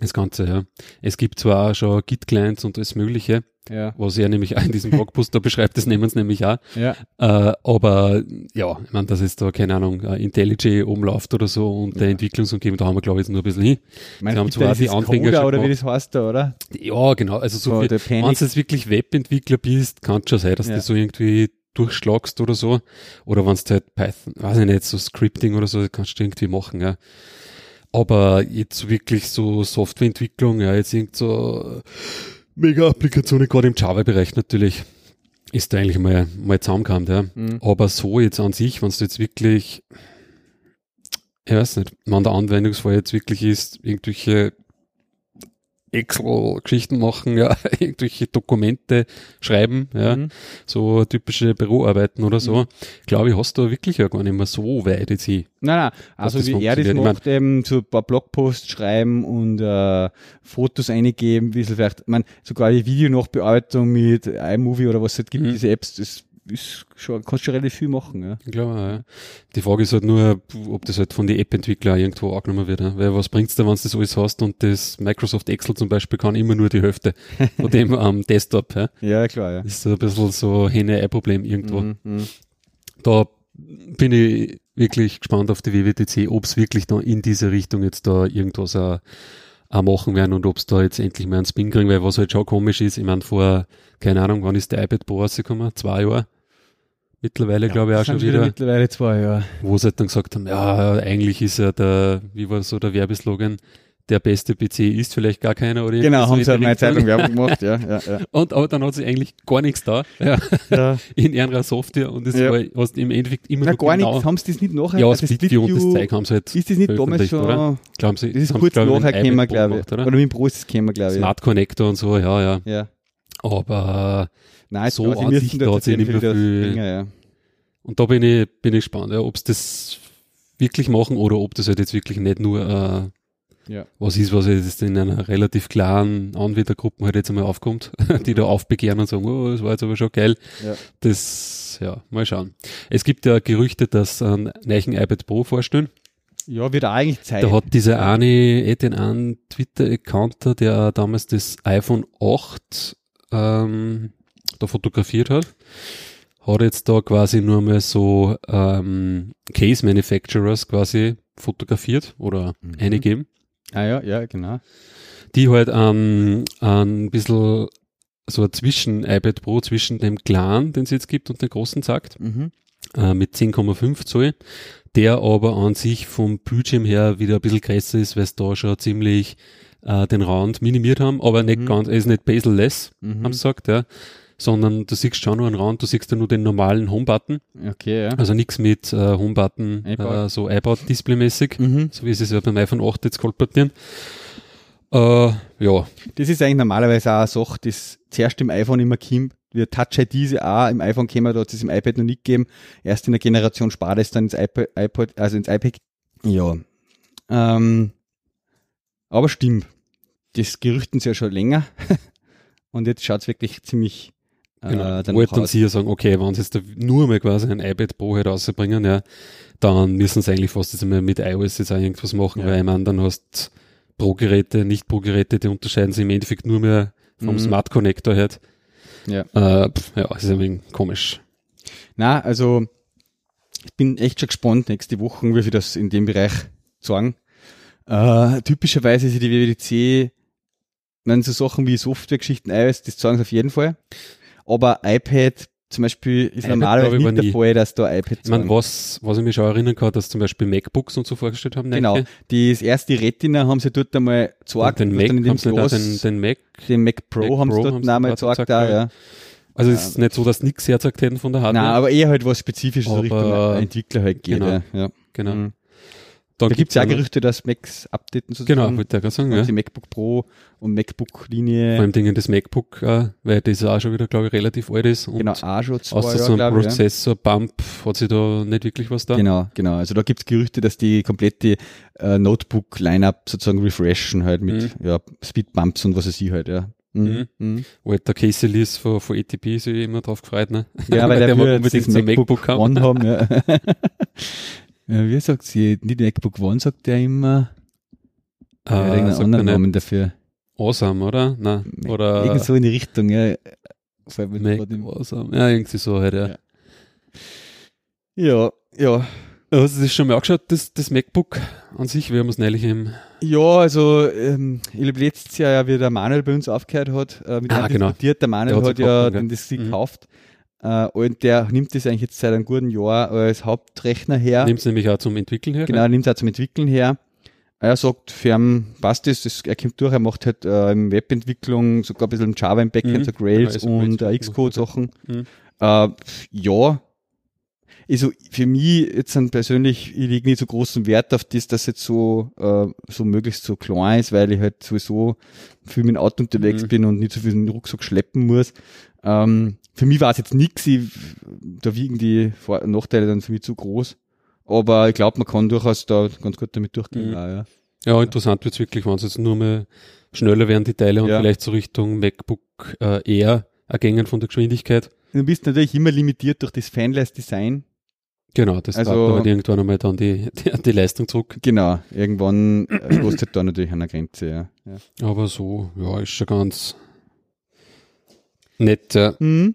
das Ganze, ja. Es gibt zwar auch schon Git-Clients und alles Mögliche, ja, was er nämlich auch in diesem Blogpost da beschreibt, das nehmen sie nämlich auch, ja. äh, aber ja, ich meine, dass es da, keine Ahnung, IntelliJ oben läuft oder so und der Ja. Entwicklungsumgebung, da haben wir glaube ich jetzt nur ein bisschen hin. Ich meine, haben zwar die Anfänger Coda oder wie gemacht. das heißt da, oder? Ja, genau, also so So, viel, der wenn du jetzt wirklich Webentwickler bist, kann es schon sein, dass Ja. du so irgendwie durchschlagst oder so. Oder wenn du halt Python, weiß ich nicht, so Scripting oder so, kannst du irgendwie machen, ja. Aber jetzt wirklich so Softwareentwicklung, ja, jetzt irgend so Mega-Applikationen, gerade im Java-Bereich natürlich, ist da eigentlich mal, mal zusammengekommen, ja. Mhm. Aber so jetzt an sich, wenn du jetzt wirklich, ich weiß nicht, wenn der Anwendungsfall jetzt wirklich ist, irgendwelche Excel-Geschichten machen, ja, irgendwelche Dokumente schreiben, ja, Mhm. so typische Büroarbeiten oder so, glaube ich, hast du wirklich ja gar nicht mehr so weit jetzt hin. Nein, nein, also wie er das. Ich macht, eben so ein paar Blogposts schreiben und äh, Fotos eingeben, ein bisschen vielleicht, ich meine, sogar die Videonachbearbeitung mit iMovie oder was es halt gibt, Mhm. diese Apps, das ist schon, kannst schon relativ viel machen, ja. Glaube, ja. Die Frage ist halt nur, ob das halt von den App-Entwicklern irgendwo angenommen wird. Ja? Weil was bringt's dir, wenn du das alles hast und das Microsoft Excel zum Beispiel kann immer nur die Hälfte von dem am Desktop. Ja? Ja, klar, ja. Das ist so ein bisschen so Henne-Ei-Problem irgendwo. Mhm, mhm. da bin ich wirklich gespannt auf die WWDC, ob es wirklich da in diese Richtung jetzt da irgendwas auch, auch machen werden und ob es da jetzt endlich mal einen Spin kriegen, weil was halt schon komisch ist, ich meine vor, keine Ahnung, wann ist der iPad Pro rausgekommen? Zwei Jahre? Mittlerweile, glaube ich, auch Das schon wieder, Mittlerweile zwei, ja. wo sie halt dann gesagt haben, ja, eigentlich ist ja der, wie war so der Werbeslogan, der beste PC ist vielleicht gar keiner oder Genau, haben sie halt meine. Zeitung Werbung gemacht, ja, ja, ja. Und aber dann hat sie eigentlich gar nichts da, ja, ja. in ihrer Software und es Ja. war hast im Endeffekt immer Na, noch gar genau, nichts, haben sie das nicht nachher? Ja, das Video und das Zeug haben sie halt Ist das nicht damals schon, oder? Glauben sie, das ist kurz nachher gekommen, glaube ich. oder? Oder mit dem Pro ist es gekommen, glaube ich. Smart Connector und so, ja, ja. Ja. Aber, Nein, So an sich da hat nicht mehr viel- Länger, ja. und da bin ich, bin ich gespannt, ja, ob sie das wirklich machen oder ob das halt jetzt wirklich nicht nur, äh, Ja. was ist, was jetzt in einer relativ klaren Anwendergruppe halt jetzt einmal aufkommt, die da aufbegehren und sagen, oh, das war jetzt aber schon geil. Ja. Das, ja, mal schauen. Es gibt ja Gerüchte, dass ein neuen iPad Pro vorstellen. Ja, wird eigentlich Zeit. Da hat dieser eine, eh den einen Twitter-Account, der damals das iPhone 8 ähm, da fotografiert hat, hat jetzt da quasi nur mal so ähm, Case Manufacturers quasi fotografiert oder Mhm. eingegeben, ah ja, ja, genau. die halt ähm, ein bisschen so ein zwischen iPad Pro, zwischen dem Clan, den es jetzt gibt und den großen sagt, Mhm. äh, mit 10,5 Zoll, der aber an sich vom Bildschirm her wieder ein bisschen größer ist, weil es da schon ziemlich äh, den Rand minimiert haben, aber nicht Mhm. ganz, er ist nicht bezel-less, Mhm. haben sie gesagt, ja. sondern du siehst schon nur einen Rand, du siehst ja nur den normalen Home-Button. Okay, ja. Also nichts mit äh, Home-Button, iPod. äh, so iPod-Display-mäßig, Mhm. so wie es ja beim iPhone 8 jetzt kolportieren. Äh, ja, Das ist eigentlich normalerweise auch eine Sache, das zuerst im iPhone immer kommt. Wir Touch ID ist auch im iPhone gekommen, da hat es im iPad noch nicht gegeben. Erst in der Generation spart es dann ins iPad, iPod, also ins iPad. Ja. Ähm, aber stimmt. Das gerüchten sie ja schon länger. Und jetzt schaut es wirklich ziemlich genau. äh, halt dann aus. sie ja sagen, okay, wenn sie jetzt da nur mal quasi ein iPad Pro halt rausbringen, ja, dann müssen sie eigentlich fast jetzt einmal mit iOS jetzt auch irgendwas machen, Ja. weil ich meine, dann hast Pro-Geräte, Nicht-Pro-Geräte, die unterscheiden sich im Endeffekt nur mehr vom Mhm. Smart Connector halt. Ja. Äh, pf, ja, ist ein wenig komisch. Na, also ich bin echt schon gespannt nächste Woche, wie wir das in dem Bereich sagen. Äh, typischerweise ist die WWDC, wenn so Sachen wie Softwaregeschichten, iOS, das sagen sie auf jeden Fall. Aber iPad zum Beispiel ist iPad normalerweise nicht der nie. Fall, dass da iPad Ich meine, was, was ich mich schon erinnern kann, dass zum Beispiel MacBooks und so vorgestellt haben, Genau. neue. Das erste Retina haben sie dort einmal gezeigt. Und den Mac in dem auch Glas- den, den Mac. den Mac Pro Mac haben sie dort haben einmal gezeigt, gezeigt, da, ja. ja. Also es ist nicht so, dass nichts hergezeigt hätten von der Nein, Hardware. aber eher halt was Spezifisches Aber- Richtung Entwickler halt geht. Genau. Ja. Ja. genau. Mhm. Dann Da gibt es ja Gerüchte, dass Macs updaten sozusagen. Genau, wollte ich gerade sagen, Ja. ja. Die MacBook Pro und Vor MacBook-Linie. allem Dingen das MacBook, äh, weil das auch schon wieder, glaube ich, relativ alt ist. Und Genau, auch schon zwei außer Jahre, so ein ich. Ja. Prozessor-Bump hat sich da nicht wirklich was da. Genau, genau. Also da gibt es Gerüchte, dass die komplette äh, Notebook-Line-Up sozusagen refreshen halt mit ja, Speedbumps und was weiß ich halt, ja. Mhm. Mhm. Wo halt der Casey Lewis von, von ATP sich immer drauf gefreut, ne? Ja, weil der, jetzt unbedingt so ein MacBook, MacBook haben. Haben. Ja. ja, wie sagt sie? Nicht MacBook One, sagt der immer. Äh, ja, irgendeinen sagt anderen er Namen dafür. Awesome, oder? Nein, oder Irgend so in die Richtung, ja. Fällt mir Awesome. Ja, irgendwie so halt, ja. Ja. Ja, ja. Also, das ist schon mal angeschaut, das, das MacBook an sich, wir haben es neulich im, Ja, also ähm, ich habe letztes Jahr ja, wie der Manuel bei uns aufgehört hat, äh, mit Ah, genau. diskutiert. Der Manuel Der hat hat ja gekauft, den das sie Mhm. Äh, und der nimmt das eigentlich jetzt seit einem guten Jahr als Hauptrechner her. nimmt es nämlich auch zum Entwickeln her. Genau, er nimmt es auch zum Entwickeln her. Er sagt, ihn passt das, das, er kommt durch, er macht halt äh, in Webentwicklung sogar ein bisschen Java im Backend, Mhm. so Rails Genau, also und äh, Xcode-Sachen. Mhm. Äh, ja, also für mich jetzt dann persönlich, ich lege nicht so großen Wert auf das, dass jetzt so, äh, so möglichst so klein ist, weil ich halt sowieso viel mit dem Auto unterwegs Mhm. bin und nicht so viel in den Rucksack schleppen muss. Ähm, für mich war es jetzt nix, ich, da wiegen die Vor- Nachteile dann für mich zu groß. Aber ich glaube, man kann durchaus da ganz gut damit durchgehen. Mhm. auch, ja. Ja, interessant wird's wirklich, wenn es jetzt nur mehr schneller werden, die Teile und Ja. vielleicht so Richtung MacBook äh, Air ergängen von der Geschwindigkeit. Du bist natürlich immer limitiert durch das Fanless Design. Genau, das Also- halt irgendwann einmal dann die, die, die Leistung zurück. Genau, irgendwann äh, kostet da natürlich an der Grenze, ja. ja. Aber so, ja, ist schon ganz nett. Ja. Mhm.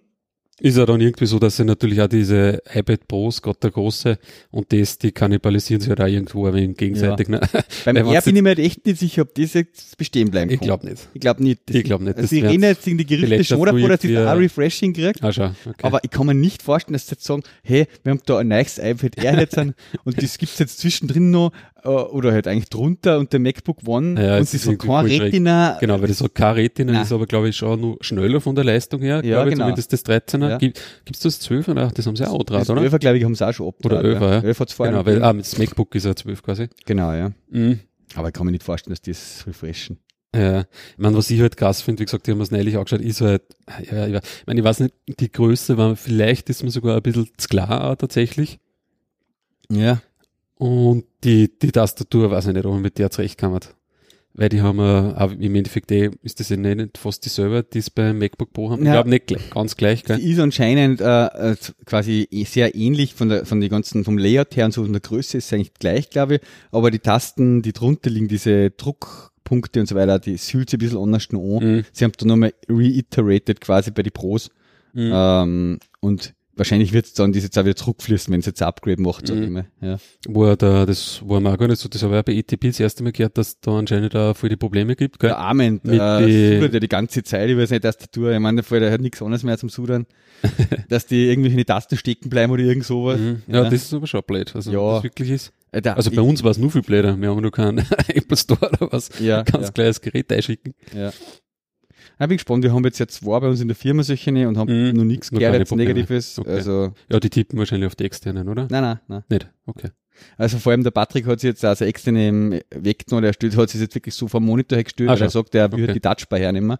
Ist ja dann irgendwie so, dass sie natürlich auch diese iPad Pros, Gott der Große, und das, die kannibalisieren sich halt auch irgendwo ein wenig gegenseitig. Ne? Beim Weil R wenn's bin ich mir halt echt nicht sicher, ob das jetzt bestehen bleiben Ich kann. glaube nicht. Ich glaube nicht. Ich glaub nicht. Also ich rede jetzt in die vielleicht schon davor, dass ich da auch Refreshing kriege. Ah, schau, okay. Aber ich kann mir nicht vorstellen, dass sie jetzt sagen, hey, wir haben da ein neues iPad Air jetzt und das gibt's jetzt zwischendrin noch, oder halt eigentlich drunter und der MacBook One Ja, und es das hat kein. Retina. Genau, weil das hat keine Retina, Nein. ist aber, glaube ich, schon nur schneller von der Leistung her. Ja, glaube ich, genau. zumindest das 13er. Ja. Gibt es das 12er? Ach, das haben sie auch drauf, oder? Öfer, glaube ich, haben sie auch schon Oder abgetragen, Öfer, ja. Öfer hat's vorher Genau, weil, ah, das MacBook ist ja 12 quasi. Genau, ja. Mhm. Aber ich kann mir nicht vorstellen, dass die das refreshen. Ja, ich meine, was ich halt krass finde, wie gesagt, die haben es neulich angeschaut, ist halt, ja, ich, ich meine, ich weiß nicht, die Größe war, vielleicht ist mir sogar ein bisschen zu klar auch tatsächlich. Ja. Und die, die Tastatur, weiß ich nicht, ob man mit der zurechtkommt. Weil die haben äh, im Endeffekt eh, ist das ja nicht fast dieselbe, die es beim MacBook Pro haben. Ich Ja. glaube nicht gleich, ganz gleich, gell? Die ist anscheinend äh, äh, quasi eh sehr ähnlich von der von die ganzen vom Layout her und so von der Größe ist sie eigentlich gleich, glaube ich. Aber die Tasten, die drunter liegen, diese Druckpunkte und so weiter, die fühlt sich ein bisschen anders noch an. Mhm. Sie haben da nochmal reiterated quasi bei die Pros. Mhm. Ähm, und wahrscheinlich wird es dann das jetzt auch wieder zurückfließen, wenn es jetzt ein Upgrade macht, sag Mhm. ich mal. Ja. Wo er da, das war mir auch gar nicht so, das habe ich auch bei ETP das erste Mal gehört, dass da anscheinend auch voll die Probleme gibt, gell? Der Arment Mit äh, die- sudert ja die ganze Zeit über seine Tastatur. Ich meine, der Fall, der hat nichts anderes mehr zum Sudern. dass die irgendwie in die Tasten stecken bleiben oder irgend sowas. Mhm. Ja, das ist aber schon blöd, also Ja. das wirklich ist. Äh, der- Also bei uns war es nur viel blöder, wir haben nur keinen Apple Store oder was, ja, ganz ja, kleines Gerät einschicken. ja. Ich bin gespannt, wir haben jetzt ja zwei bei uns in der Firma solche und haben Mhm. noch nichts gehört, jetzt Probleme. Negatives. Okay. Also, Ja, die tippen wahrscheinlich auf die externen, oder? nein, nein, nein. Nicht? Okay. Also vor allem der Patrick hat sich jetzt also externe weggenommen, der stellt, hat sich jetzt wirklich so vom Monitor hergestellt, Ah, weil er sagt, er Okay. die Touchbar hernehmen.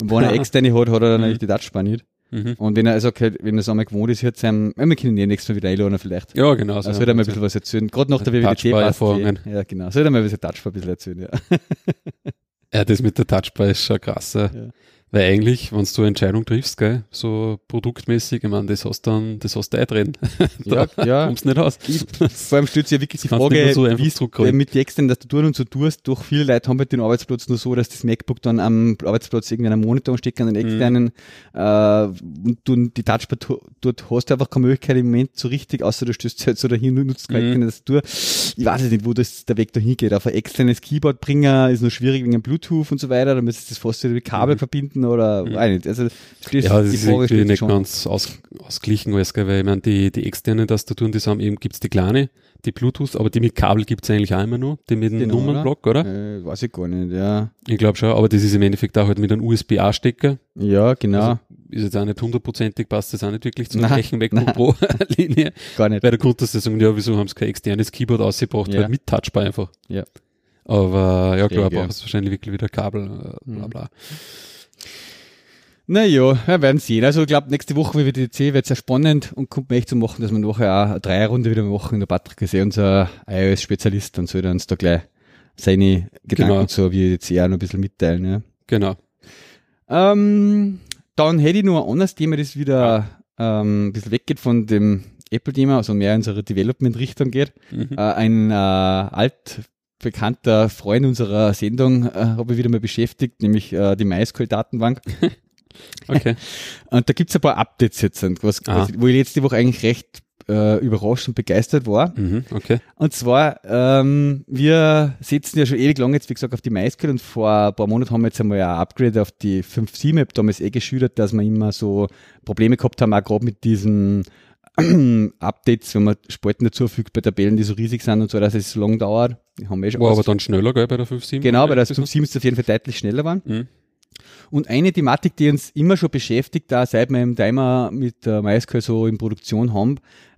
Und wenn er externe hat, hat er dann natürlich die Touchbar nicht. Mhm. Und wenn er also okay, wenn er es einmal gewohnt ist, jetzt sein, wir können ihn ja nächstes Mal wieder einladen vielleicht. Ja, genau. so. Also soll er mal ein bisschen was erzählen. Gerade nach der WWDC Ja, genau. Soll er mal ein bisschen Touchbar ein bisschen erzählen, ja. Ja, das mit der Touchbar ist schon krass. Ja. Weil eigentlich, wenn du eine Entscheidung triffst, gell, so produktmäßig, ich meine, das hast dann, das hast du eintreten. Ja, da ja. kommst du nicht aus. Vor allem stellt sich ja wirklich die Frage, so wie es mit die externen, dass du tun und so tust. Doch viele Leute haben halt den Arbeitsplatz nur so, dass das MacBook dann am Arbeitsplatz irgendwie einen Monitor ansteckt, an den Mhm. externen, äh, und du die Touchbar tu- dort hast du einfach keine Möglichkeit im Moment so richtig, außer du stößt halt so dahin und nutzt Mhm. mhm. das du. Ich weiß nicht, wo das der Weg dahin geht. Auf ein externes Keyboard bringen ist noch schwierig wegen Bluetooth und so weiter. Da müsstest du das fast wieder mit Kabel Mhm. verbinden oder, Mhm. nicht. Also, das Ja, das die ist irgendwie nicht schon. ganz aus, ausgeglichen alles, gell, weil ich meine, die, die externen Tastaturen, die haben eben, gibt's die kleine, die Bluetooth, aber die mit Kabel gibt's eigentlich auch immer noch, die mit dem Genau, Nummernblock, oder? Äh, weiß ich gar nicht, ja. Ich glaube schon, aber das ist im Endeffekt auch halt mit einem USB-A-Stecker. Ja, genau. Also, ist jetzt auch nicht hundertprozentig, passt das auch nicht wirklich zum gleichen MacBook. Pro-Linie. gar nicht. Weil der sie sagen, ja, wieso haben sie kein externes Keyboard ausgebracht, Ja. halt mit Touchbar einfach. Ja. Aber ja, klar, brauchst du wahrscheinlich wirklich wieder Kabel, äh, bla Mhm. bla. Naja, wir werden sehen. Also ich glaube, nächste Woche wie WWDC wird sehr spannend und kommt mir echt zu machen, dass wir nachher auch eine Dreierrunde wieder machen. Der Patrick ist eh unser iOS-Spezialist und soll uns da gleich seine Gedanken Genau. zur WWDC auch noch ein bisschen mitteilen. Ja. Genau. Ähm, dann hätte ich noch ein anderes Thema, das wieder ähm, ein bisschen weggeht von dem Apple-Thema, also mehr in unsere Development-Richtung geht. Mhm. Äh, ein äh, altbekannter Freund unserer Sendung äh, habe ich wieder mal beschäftigt, nämlich äh, die MySQL-Datenbank. Okay. Und da gibt's ein paar Updates jetzt, was, was, wo ich letzte Woche eigentlich recht äh, überrascht und begeistert war. Mhm. Okay. Und zwar, ähm, wir setzen ja schon ewig lang jetzt, wie gesagt, auf die MySQL und vor ein paar Monaten haben wir jetzt einmal ein Upgrade auf die 5.7. Ich habe damals eh geschildert, dass wir immer so Probleme gehabt haben, auch gerade mit diesen Updates, wenn man Spalten dazufügt bei Tabellen, die so riesig sind und so, dass es so lang dauert. Die haben wir eh schon War aber dann schneller, gell, bei der 5.7? Genau, bei der 5.7 ist es auf jeden Fall deutlich schneller waren. Mhm. Und eine Thematik, die uns immer schon beschäftigt, da seit wir im Timer mit äh, MySQL so in Produktion haben,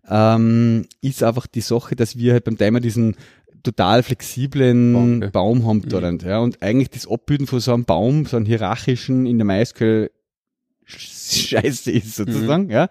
ähm, ist einfach die Sache, dass wir halt beim Timer diesen total flexiblen Baum? Baum, haben Mhm. dort. Ja, und eigentlich das Abbilden von so einem Baum, so einem hierarchischen in der MySQL Scheiße ist sozusagen, ja.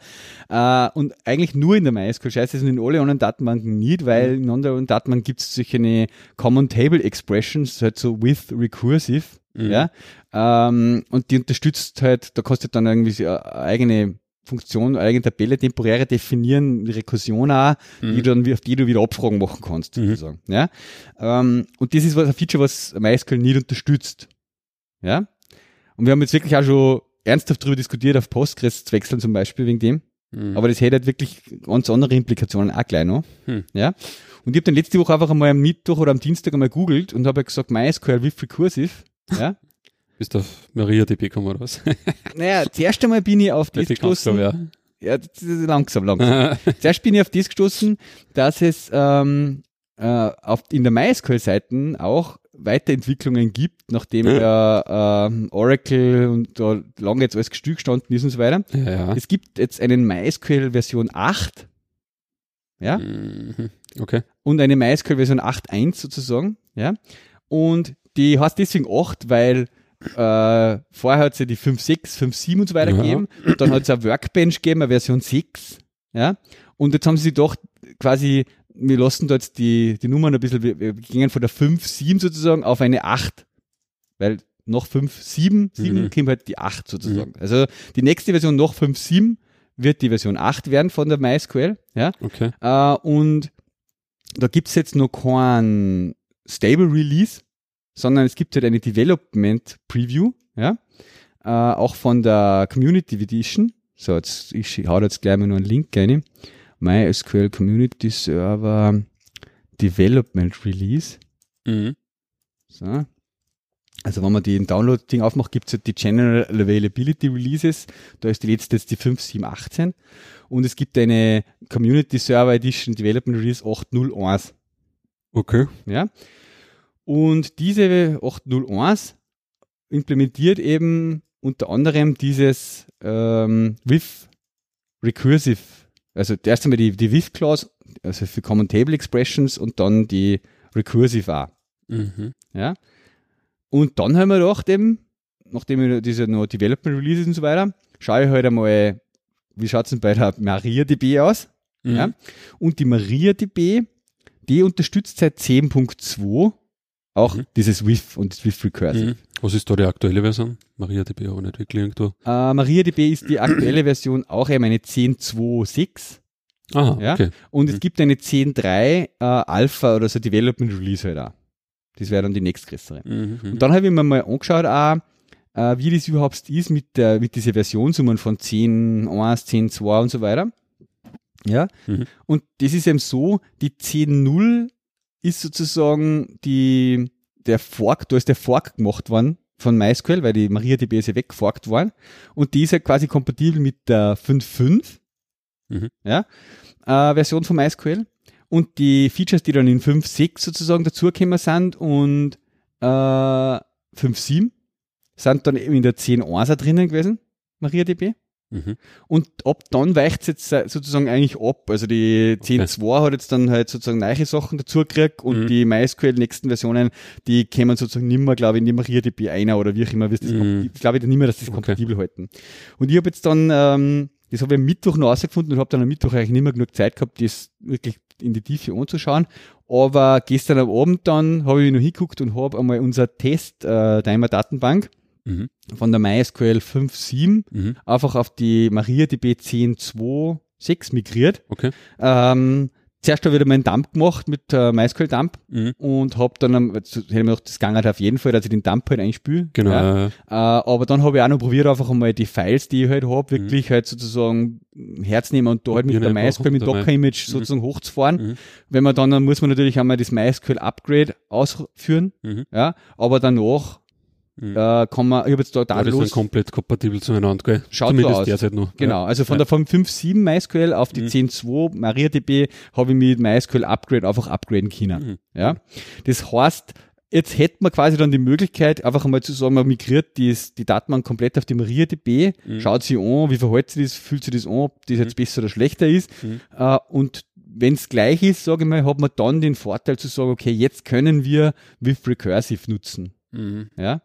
Äh, und eigentlich nur in der MySQL Scheiße ist und in alle anderen Datenbanken nicht, weil in anderen Datenbanken gibt es solche eine Common Table Expressions, halt so with recursive, Mhm. ja. Ähm, und die unterstützt halt, da kannst du dann irgendwie so eine eigene Funktion, eine eigene Tabelle temporäre definieren, die Rekursion auch, die Mhm. du dann, auf die du wieder Abfragen machen kannst, Mhm. sozusagen. Ja? Ähm, und das ist was, ein Feature, was MySQL nicht unterstützt. Ja? Und wir haben jetzt wirklich auch schon ernsthaft darüber diskutiert, auf Postgres zu wechseln, zum Beispiel wegen dem. Mhm. Aber das hätte halt wirklich ganz andere Implikationen auch gleich noch. Hm. Ja? Und ich habe dann letzte Woche einfach einmal am Mittwoch oder am Dienstag einmal googelt und habe halt gesagt, MySQL with recursive. Ja? Bist du auf MariaDB gekommen oder was? naja, zuerst einmal bin ich auf das gestoßen. Ja, das ist langsam, langsam. Zuerst bin ich auf das gestoßen, dass es ähm, äh, auf, in der MySQL-Seiten auch Weiterentwicklungen gibt, nachdem ja ähm, Oracle und da lange jetzt alles stillgestanden ist und so weiter. ja, ja. Es gibt jetzt einen MySQL Version 8, ja, Mhm. Okay. und eine MySQL Version 8.1 sozusagen, ja, und die heißt deswegen 8, weil äh, vorher hat es ja die 5.6, 5.7 und so weiter Ja. gegeben, und dann hat es eine Workbench gegeben, eine Version 6, ja, und jetzt haben sie gedacht, quasi, wir lassen jetzt die, die Nummern ein bisschen, wir, wir gingen von der 5.7 sozusagen auf eine 8, weil nach 5.7, 7 Mhm. kommt halt die 8 sozusagen. Also die nächste Version nach 5.7 wird die Version 8 werden von der MySQL, ja, Okay. äh, und da gibt's jetzt noch kein Stable Release, sondern es gibt halt eine Development Preview, ja, äh, auch von der Community Edition. So, jetzt, ich hau da jetzt gleich mal noch einen Link rein. MySQL Community Server Development Release. Mhm. So. Also wenn man den Download-Ding aufmacht, gibt's halt die General Availability Releases. Da ist die letzte jetzt die 5.7.18. Und es gibt eine Community Server Edition Development Release 8.01. Okay. Ja? Und diese 8.01 implementiert eben unter anderem dieses ähm, with recursive, also erst einmal die, die with Clause, also für Common Table Expressions und dann die recursive auch. Mhm. Ja. Und dann haben wir gedacht, eben, nachdem wir diese noch Development Releases und so weiter, schaue ich halt einmal, wie schaut es denn bei der MariaDB aus? Mhm. Ja. Und die MariaDB, die unterstützt seit 10.2 auch Mhm. dieses with und das with recursive. Was ist da die aktuelle Version? MariaDB aber nicht wirklich irgendwo. Äh, MariaDB ist die aktuelle Version auch eben eine 10.2.6 Aha, Ja. okay. und es Mhm. gibt eine 10.3 äh, Alpha oder so Development Release halt auch. Das wäre dann die nächstgrößere. Mhm. mhm. Und dann habe ich mir mal angeschaut, auch, äh, wie das überhaupt ist mit, der, mit diesen Versionssummen von 10.1, 10.2 und so weiter. Ja. Mhm. Und das ist eben so, die 10.0 ist sozusagen die, der Fork, da ist der Fork gemacht worden von MySQL, weil die MariaDB ist ja weggeforkt worden. Und die ist ja quasi kompatibel mit der 5.5 Mhm. ja, äh, Version von MySQL. Und die Features, die dann in 5.6 sozusagen dazugekommen sind und äh, 5.7 sind dann eben in der 10.1 drinnen gewesen, MariaDB. Mhm. Und ab dann weicht es jetzt äh, sozusagen eigentlich ab. Also die 10.2 hat jetzt dann halt sozusagen neue Sachen dazugekriegt und Mhm. die MySQL nächsten Versionen, die kämen sozusagen nimmer, glaube ich, die MariaDB einer oder wie auch immer, das Mhm. ich glaube ich nicht mehr, dass das Okay. kompatibel halten. Und ich habe jetzt dann, ähm, das habe ich am Mittwoch noch rausgefunden und habe dann am Mittwoch eigentlich nicht mehr genug Zeit gehabt, das wirklich in die Tiefe anzuschauen. Aber gestern am Abend dann habe ich noch hingeguckt und habe einmal unser Test äh, Timer Datenbank Mhm. von der MySQL 5.7 Mhm. einfach auf die MariaDB 10.2.6 migriert. Okay. Ähm, zuerst habe ich wieder meinen Dump gemacht mit äh, MySQL Dump Mhm. und habe dann, am- hätte ich mir gedacht, das ging halt auf jeden Fall, dass ich den Dump halt einspüle. Genau. Ja. äh, aber dann habe ich auch noch probiert, einfach einmal die Files, die ich halt habe, Mhm. wirklich halt sozusagen herzunehmen und da halt mit Probieren der MySQL, mit und dabei- Docker-Image Mhm. sozusagen hochzufahren. Mhm. Wenn man dann, dann muss man natürlich einmal das MySQL Upgrade ausführen, Mhm. ja, aber danach Mhm. äh, kann man, ich habe jetzt da Ja, ist dann tadellos komplett kompatibel zueinander, gell? Schaut so Zumindest aus. derzeit noch. Genau, also von Ja. der von 5.7 MySQL auf die Mhm. 10.2 MariaDB habe ich mit MySQL Upgrade einfach upgraden können. Mhm. Ja? Das heißt, jetzt hätte man quasi dann die Möglichkeit, einfach einmal zu sagen, man migriert dies, die Datenbank komplett auf die MariaDB, Mhm. schaut sie an, wie verhält sich das, fühlt sich das an, ob das jetzt besser oder schlechter ist. Mhm. Äh, und wenn es gleich ist, sage ich mal, hat man dann den Vorteil zu sagen, okay, jetzt können wir with Recursive nutzen. Mhm. Ja?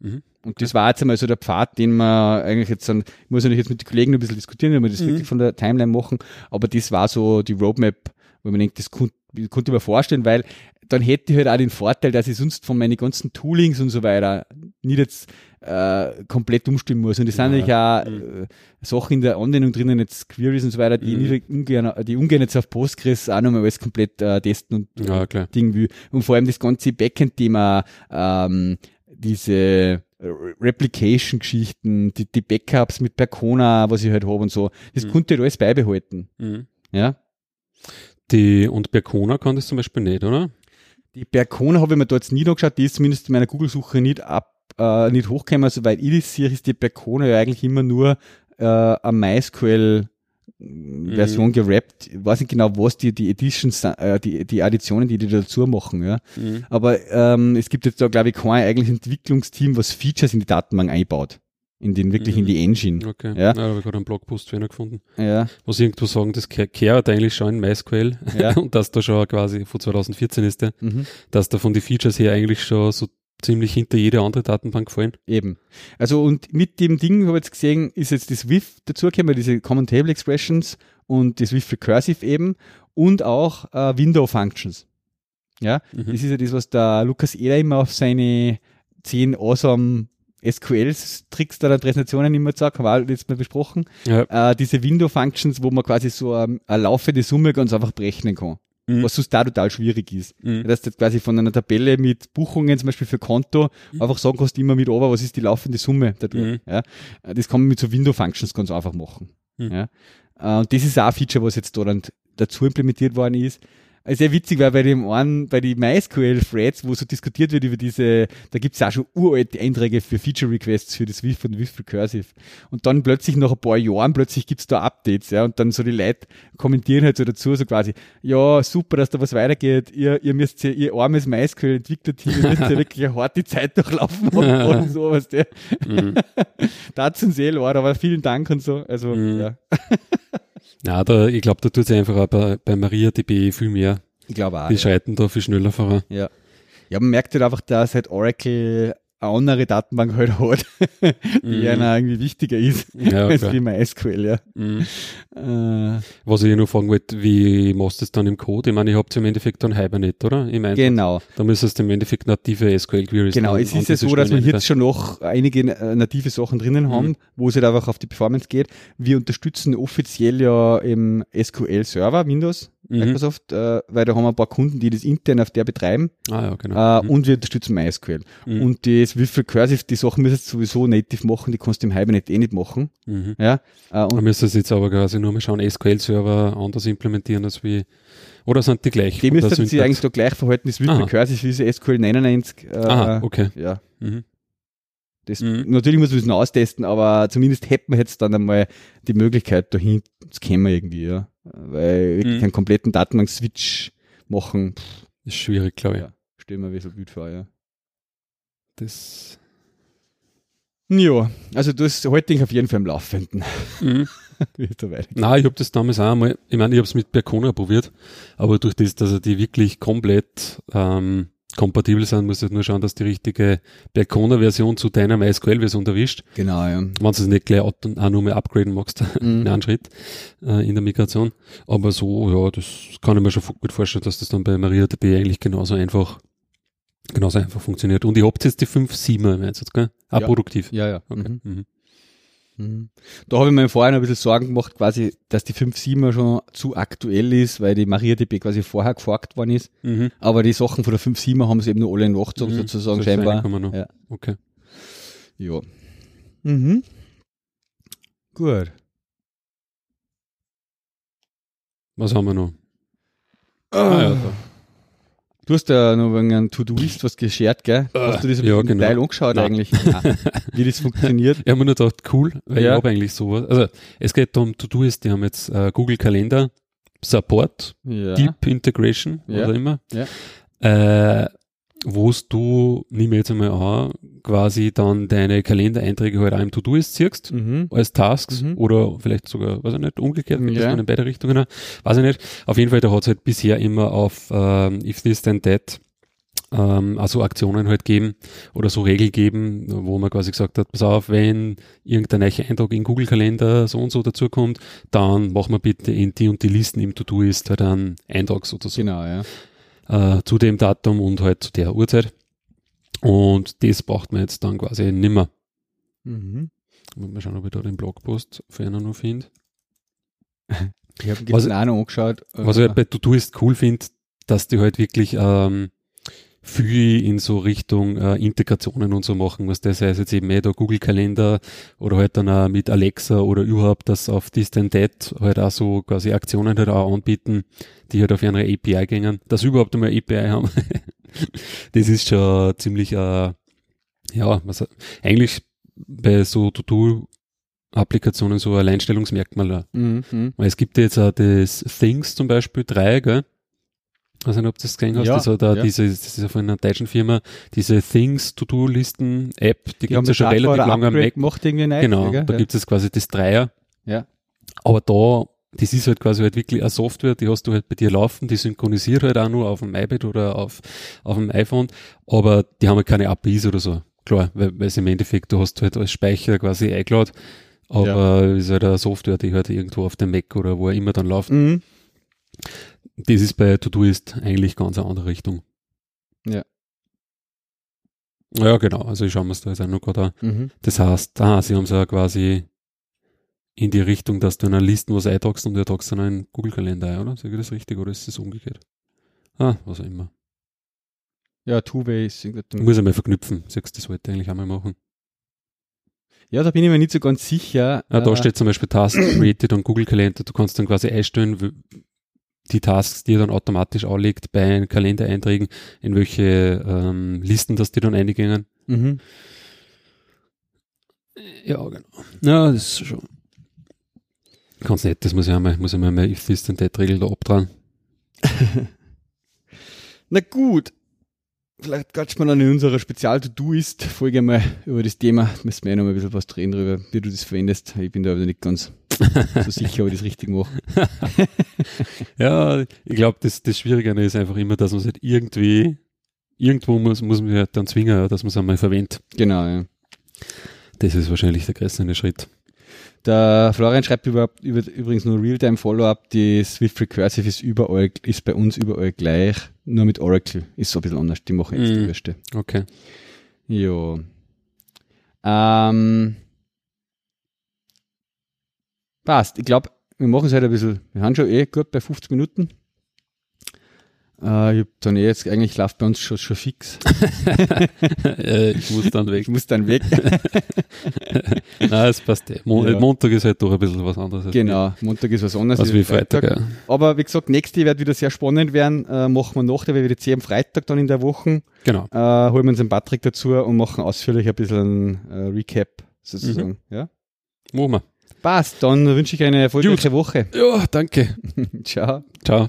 Mhm. Und das war jetzt einmal so der Pfad, den man eigentlich jetzt dann, ich muss natürlich jetzt mit den Kollegen noch ein bisschen diskutieren, wenn wir das Mhm. wirklich von der Timeline machen, aber das war so die Roadmap, wo man denkt, das konnte, konnte ich mir vorstellen, weil dann hätte ich halt auch den Vorteil, dass ich sonst von meinen ganzen Toolings und so weiter nicht jetzt äh, komplett umstimmen muss. Und das sind natürlich auch äh, Sachen in der Anwendung drinnen, jetzt Queries und so weiter, die, Mhm. nicht ungern, die ungern jetzt auf Postgres auch nochmal alles komplett äh, testen und Ja. Ding will. Und vor allem das ganze Backend-Thema, ähm, diese Replication-Geschichten, die, die Backups mit Percona, was ich halt habe und so, das Mhm. konnte ich alles beibehalten. Mhm. Ja. Die, und Percona kann das zum Beispiel nicht, oder? Die Percona habe ich mir da jetzt nie angeschaut, die ist zumindest in meiner Google-Suche nicht ab, äh, nicht hochgekommen, soweit ich das sehe, ist die Percona ja eigentlich immer nur äh, eine MySQL Version gerappt. Ich weiß nicht genau, was die, die Editions, äh, die, die Additionen, die die dazu machen, ja. Mhm. Aber ähm, es gibt jetzt da, glaube ich, kein eigentliches Entwicklungsteam, was Features in die Datenbank einbaut. In den, wirklich in Mhm. die Engine. Okay. Ja. Ja. da habe ich gerade einen Blogpost für ihn gefunden. Ja, Was irgendwo sagen, das ke- kehrt eigentlich schon in MySQL. Ja. und dass da schon quasi, von 2014 ist der, mhm. dass da von den Features her eigentlich schon so ziemlich hinter jede andere Datenbank fallen. eben. Also und mit dem Ding habe ich jetzt gesehen, ist jetzt das with dazugekommen, diese Common Table Expressions und das with Recursive eben und auch äh, Window Functions. Ja, Mhm. das ist ja das, was der Lukas Eder immer auf seine 10 awesome SQL-Tricks der Präsentationen immer sagt, haben wir auch letztes Mal besprochen. Ja. äh, diese Window-Functions, wo man quasi so ähm, eine laufende Summe ganz einfach berechnen kann. Mhm. Was sonst da total schwierig ist. Mhm. Dass du jetzt quasi von einer Tabelle mit Buchungen, zum Beispiel für Konto, Mhm. einfach sagen kannst immer mit over, was ist die laufende Summe dadurch. Mhm. Ja? Das kann man mit so Window-Functions ganz einfach machen. Mhm. Ja? Äh, Und das ist auch ein Feature, was jetzt da dann dazu implementiert worden ist. Also sehr witzig, weil bei dem einen, bei den MySQL-Threads, wo so diskutiert wird über diese, da gibt's auch schon uralte Einträge für Feature-Requests für das Wiff und Wiff Recursive. Und dann plötzlich nach ein paar Jahren, plötzlich gibt's da Updates, ja, und dann so die Leute kommentieren halt so dazu, so quasi, ja, super, dass da was weitergeht, ihr, ihr müsst ja, ihr armes MySQL-Entwicklerteam, ihr müsst ja wirklich eine harte Zeit durchlaufen haben und sowas, der. Mhm. Dazu sehr leid, aber vielen Dank und so, also, mhm. ja. Ja, da, ich glaube, da tut sich einfach auch bei, bei MariaDB viel mehr. Ich glaube auch. Die ja. schreiten da viel schneller voran. Ja. Ja, man merkt halt einfach, dass halt Oracle eine andere Datenbank halt hat, die mm. einer irgendwie wichtiger ist ja, als wie MySQL, ja. Mm. Äh, Was ich noch fragen wollte, wie machst du das dann im Code? Ich meine, ihr habt im Endeffekt dann Hibernate, oder? Im genau. Da müsstest du im Endeffekt native SQL-Queries Genau, es ist ja so, dass wir jetzt schon noch einige äh, native Sachen drinnen haben, mm. wo es halt einfach auf die Performance geht. Wir unterstützen offiziell ja im SQL-Server Windows, mhm. Microsoft, äh, weil da haben wir ein paar Kunden, die das intern auf der betreiben. Ah, ja, genau. Äh, mhm. Und wir unterstützen MySQL. Mhm. Und das Wiffle Cursive, die Sachen müssen sowieso native machen, die kannst du im Hibernate eh nicht machen. Mhm. Ja, äh, und Man müsste jetzt aber quasi nur mal schauen, SQL-Server anders implementieren als wie oder sind die gleich? Die müssten sich eigentlich da gleich verhalten, das Wiffle Cursive wie SQL 99. Äh, Aha, okay. Ja. Mhm. Das, mhm. Natürlich muss man es noch austesten, aber zumindest hätten wir jetzt dann einmal die Möglichkeit dahin, das kennen wir irgendwie, ja. Weil wirklich mhm. einen kompletten Datenbank-Switch machen. Pff, ist schwierig, glaube ich. Ja, stellen wir ein bisschen gut vor, ja. Das. Ja, also du hast heute auf jeden Fall im Laufenden. Mhm. Nein, ich habe das damals auch einmal, ich meine, ich habe es mit Percona probiert, aber durch das, dass er die wirklich komplett ähm, kompatibel sind, musst du nur schauen, dass die richtige Percona-Version zu deiner MySQL-Version erwischt. Genau, ja. Wenn du es nicht gleich auch nur mehr upgraden magst, mhm. einen Schritt äh, in der Migration. Aber so, ja, das kann ich mir schon gut vorstellen, dass das dann bei MariaDB eigentlich genauso einfach genauso einfach funktioniert. Und ihr habt jetzt die 5.7er im Einsatz, gell? Ah, ja. produktiv. Ja, ja. Okay. Mhm. Mhm. Mhm. Da habe ich mir vorher noch ein bisschen Sorgen gemacht, quasi, dass die 5.7er schon zu aktuell ist, weil die MariaDB quasi vorher geforkt worden ist. Mhm. Aber die Sachen von der 5.7er haben sie eben nur alle nachgezogen, mhm. sozusagen so scheinbar. Ja. Okay. Ja. Mhm. Gut. Was haben wir noch? Ah, ja, da. Du hast ja noch wegen einem To-Do-List was geschert, gell? Äh, hast du das ja, genau. Teil angeschaut Nein. eigentlich? wie das funktioniert? Ich habe mir nur gedacht, cool, weil ja. ich habe eigentlich sowas. Also es geht um To-Do-List, die haben jetzt äh, Google Kalender, Support, ja. Deep Integration, ja. oder immer. Ja. Äh, wo du, nimm jetzt einmal an, quasi dann deine Kalendereinträge halt auch im To-Do-Ist ziehst, mhm. als Tasks mhm. oder vielleicht sogar, weiß ich nicht, umgekehrt, ja. das in beide Richtungen, weiß ich nicht. Auf jeden Fall, da hat es halt bisher immer auf ähm, If This Then That ähm, also Aktionen halt geben oder so Regel geben, wo man quasi gesagt hat, pass auf, wenn irgendein neuer Eintrag in Google Kalender so und so dazukommt, dann machen wir bitte in die und die Listen im To-Do ist halt einen Eintrag sozusagen. Genau, ja äh, zu dem Datum und halt zu der Uhrzeit. Und das braucht man jetzt dann quasi nimmer. Mhm. Mal schauen, ob ich da den Blogpost für einen noch finde. Ich habe was, auch noch angeschaut. Was ich halt bei Todoist cool finde, dass die halt wirklich ähm, viel in so Richtung äh, Integrationen und so machen, was das heißt jetzt eben eh der Google Kalender oder halt dann auch mit Alexa oder überhaupt das auf Distant Date halt auch so quasi Aktionen halt auch anbieten, die halt auf ihre API gehen, dass sie überhaupt einmal API haben. das ist schon ziemlich, äh, ja, was, eigentlich bei so To-Do Applikationen so Alleinstellungsmerkmal. Mhm. Weil es gibt jetzt auch das Things zum Beispiel drei, gell? Nicht, ob du das gesehen hast, ja, das, da ja. diese, das ist von einer deutschen Firma, diese Things To-Do-Listen App, die, die gibt es ja schon relativ lange am Mac. Macht irgendwie nicht, genau, gell? da ja. gibt es quasi das Dreier. Ja. Aber da, das ist halt quasi halt wirklich eine Software, die hast du halt bei dir laufen, die synchronisiert halt auch nur auf dem iPad oder auf, auf dem iPhone, aber die haben halt keine APIs oder so. Klar, weil, weil es im Endeffekt, du hast halt als Speicher quasi iCloud, aber ja. ist halt eine Software, die halt irgendwo auf dem Mac oder wo er immer dann läuft. Mhm das ist bei Todoist eigentlich ganz eine andere Richtung. Ja. Ja, genau. Also ich schaue mir es da jetzt auch noch gerade an. Mhm. Das heißt, ah, sie haben es ja quasi in die Richtung, dass du in einer Liste was eintragst und du tragst dann einen Google-Kalender ein, oder? Sag ich das richtig oder ist das umgekehrt? Ah, was auch immer. Ja, Two-Ways. Muss einmal verknüpfen. Sagst das wollte ich eigentlich einmal machen. Ja, da bin ich mir nicht so ganz sicher. Ja, da äh, steht zum Beispiel Task Created und Google Kalender. Du kannst dann quasi einstellen, die Tasks, die er dann automatisch anlegt bei Kalendereinträgen, in welche ähm, Listen das die dann eingingen. Mhm. Ja, genau. Ja, das ist schon ganz nett. Das muss ich einmal, muss ich mal meine if this and that Regel da abdran. Na gut. Vielleicht quatschen wir dann in unserer Spezial-To-Do-Ist-Folge mal über das Thema. Müssen wir ja noch mal ein bisschen was drehen drüber, wie du das verwendest. Ich bin da aber nicht ganz so sicher, ob ich das richtig mache. ja, ich glaube, das, das Schwierige ist einfach immer, dass man es halt irgendwie, irgendwo muss, muss man halt dann zwingen, dass man es einmal verwendet. Genau, ja. Das ist wahrscheinlich der größte Schritt. Der Florian schreibt über, über, übrigens nur Realtime Follow-up. Die Swift Recursive ist überall, ist bei uns überall gleich, nur mit Oracle. Ist so ein bisschen anders. Die machen jetzt Mm. die Würste. Okay. Ja. Ähm. Passt. Ich glaube, wir machen es halt ein bisschen. Wir haben schon eh gut bei 50 Minuten. Äh, ich hab dann eh jetzt eigentlich läuft bei uns schon, schon fix. äh, ich muss dann weg. Ich muss dann weg. Nein, es passt eh. Mon Ja. Montag ist halt doch ein bisschen was anderes. genau. Montag ist was anderes. Wie, als wie Freitag, ja. Aber wie gesagt, nächste wird wieder sehr spannend werden. Äh, machen wir nach der WWDC am Freitag dann in der Woche. Genau. Äh, holen wir uns den Patrick dazu und machen ausführlich ein bisschen ein äh, Recap sozusagen. Ja? Machen wir. Passt. Dann wünsche ich eine erfolgreiche Woche. Ja, danke. Ciao. Ciao.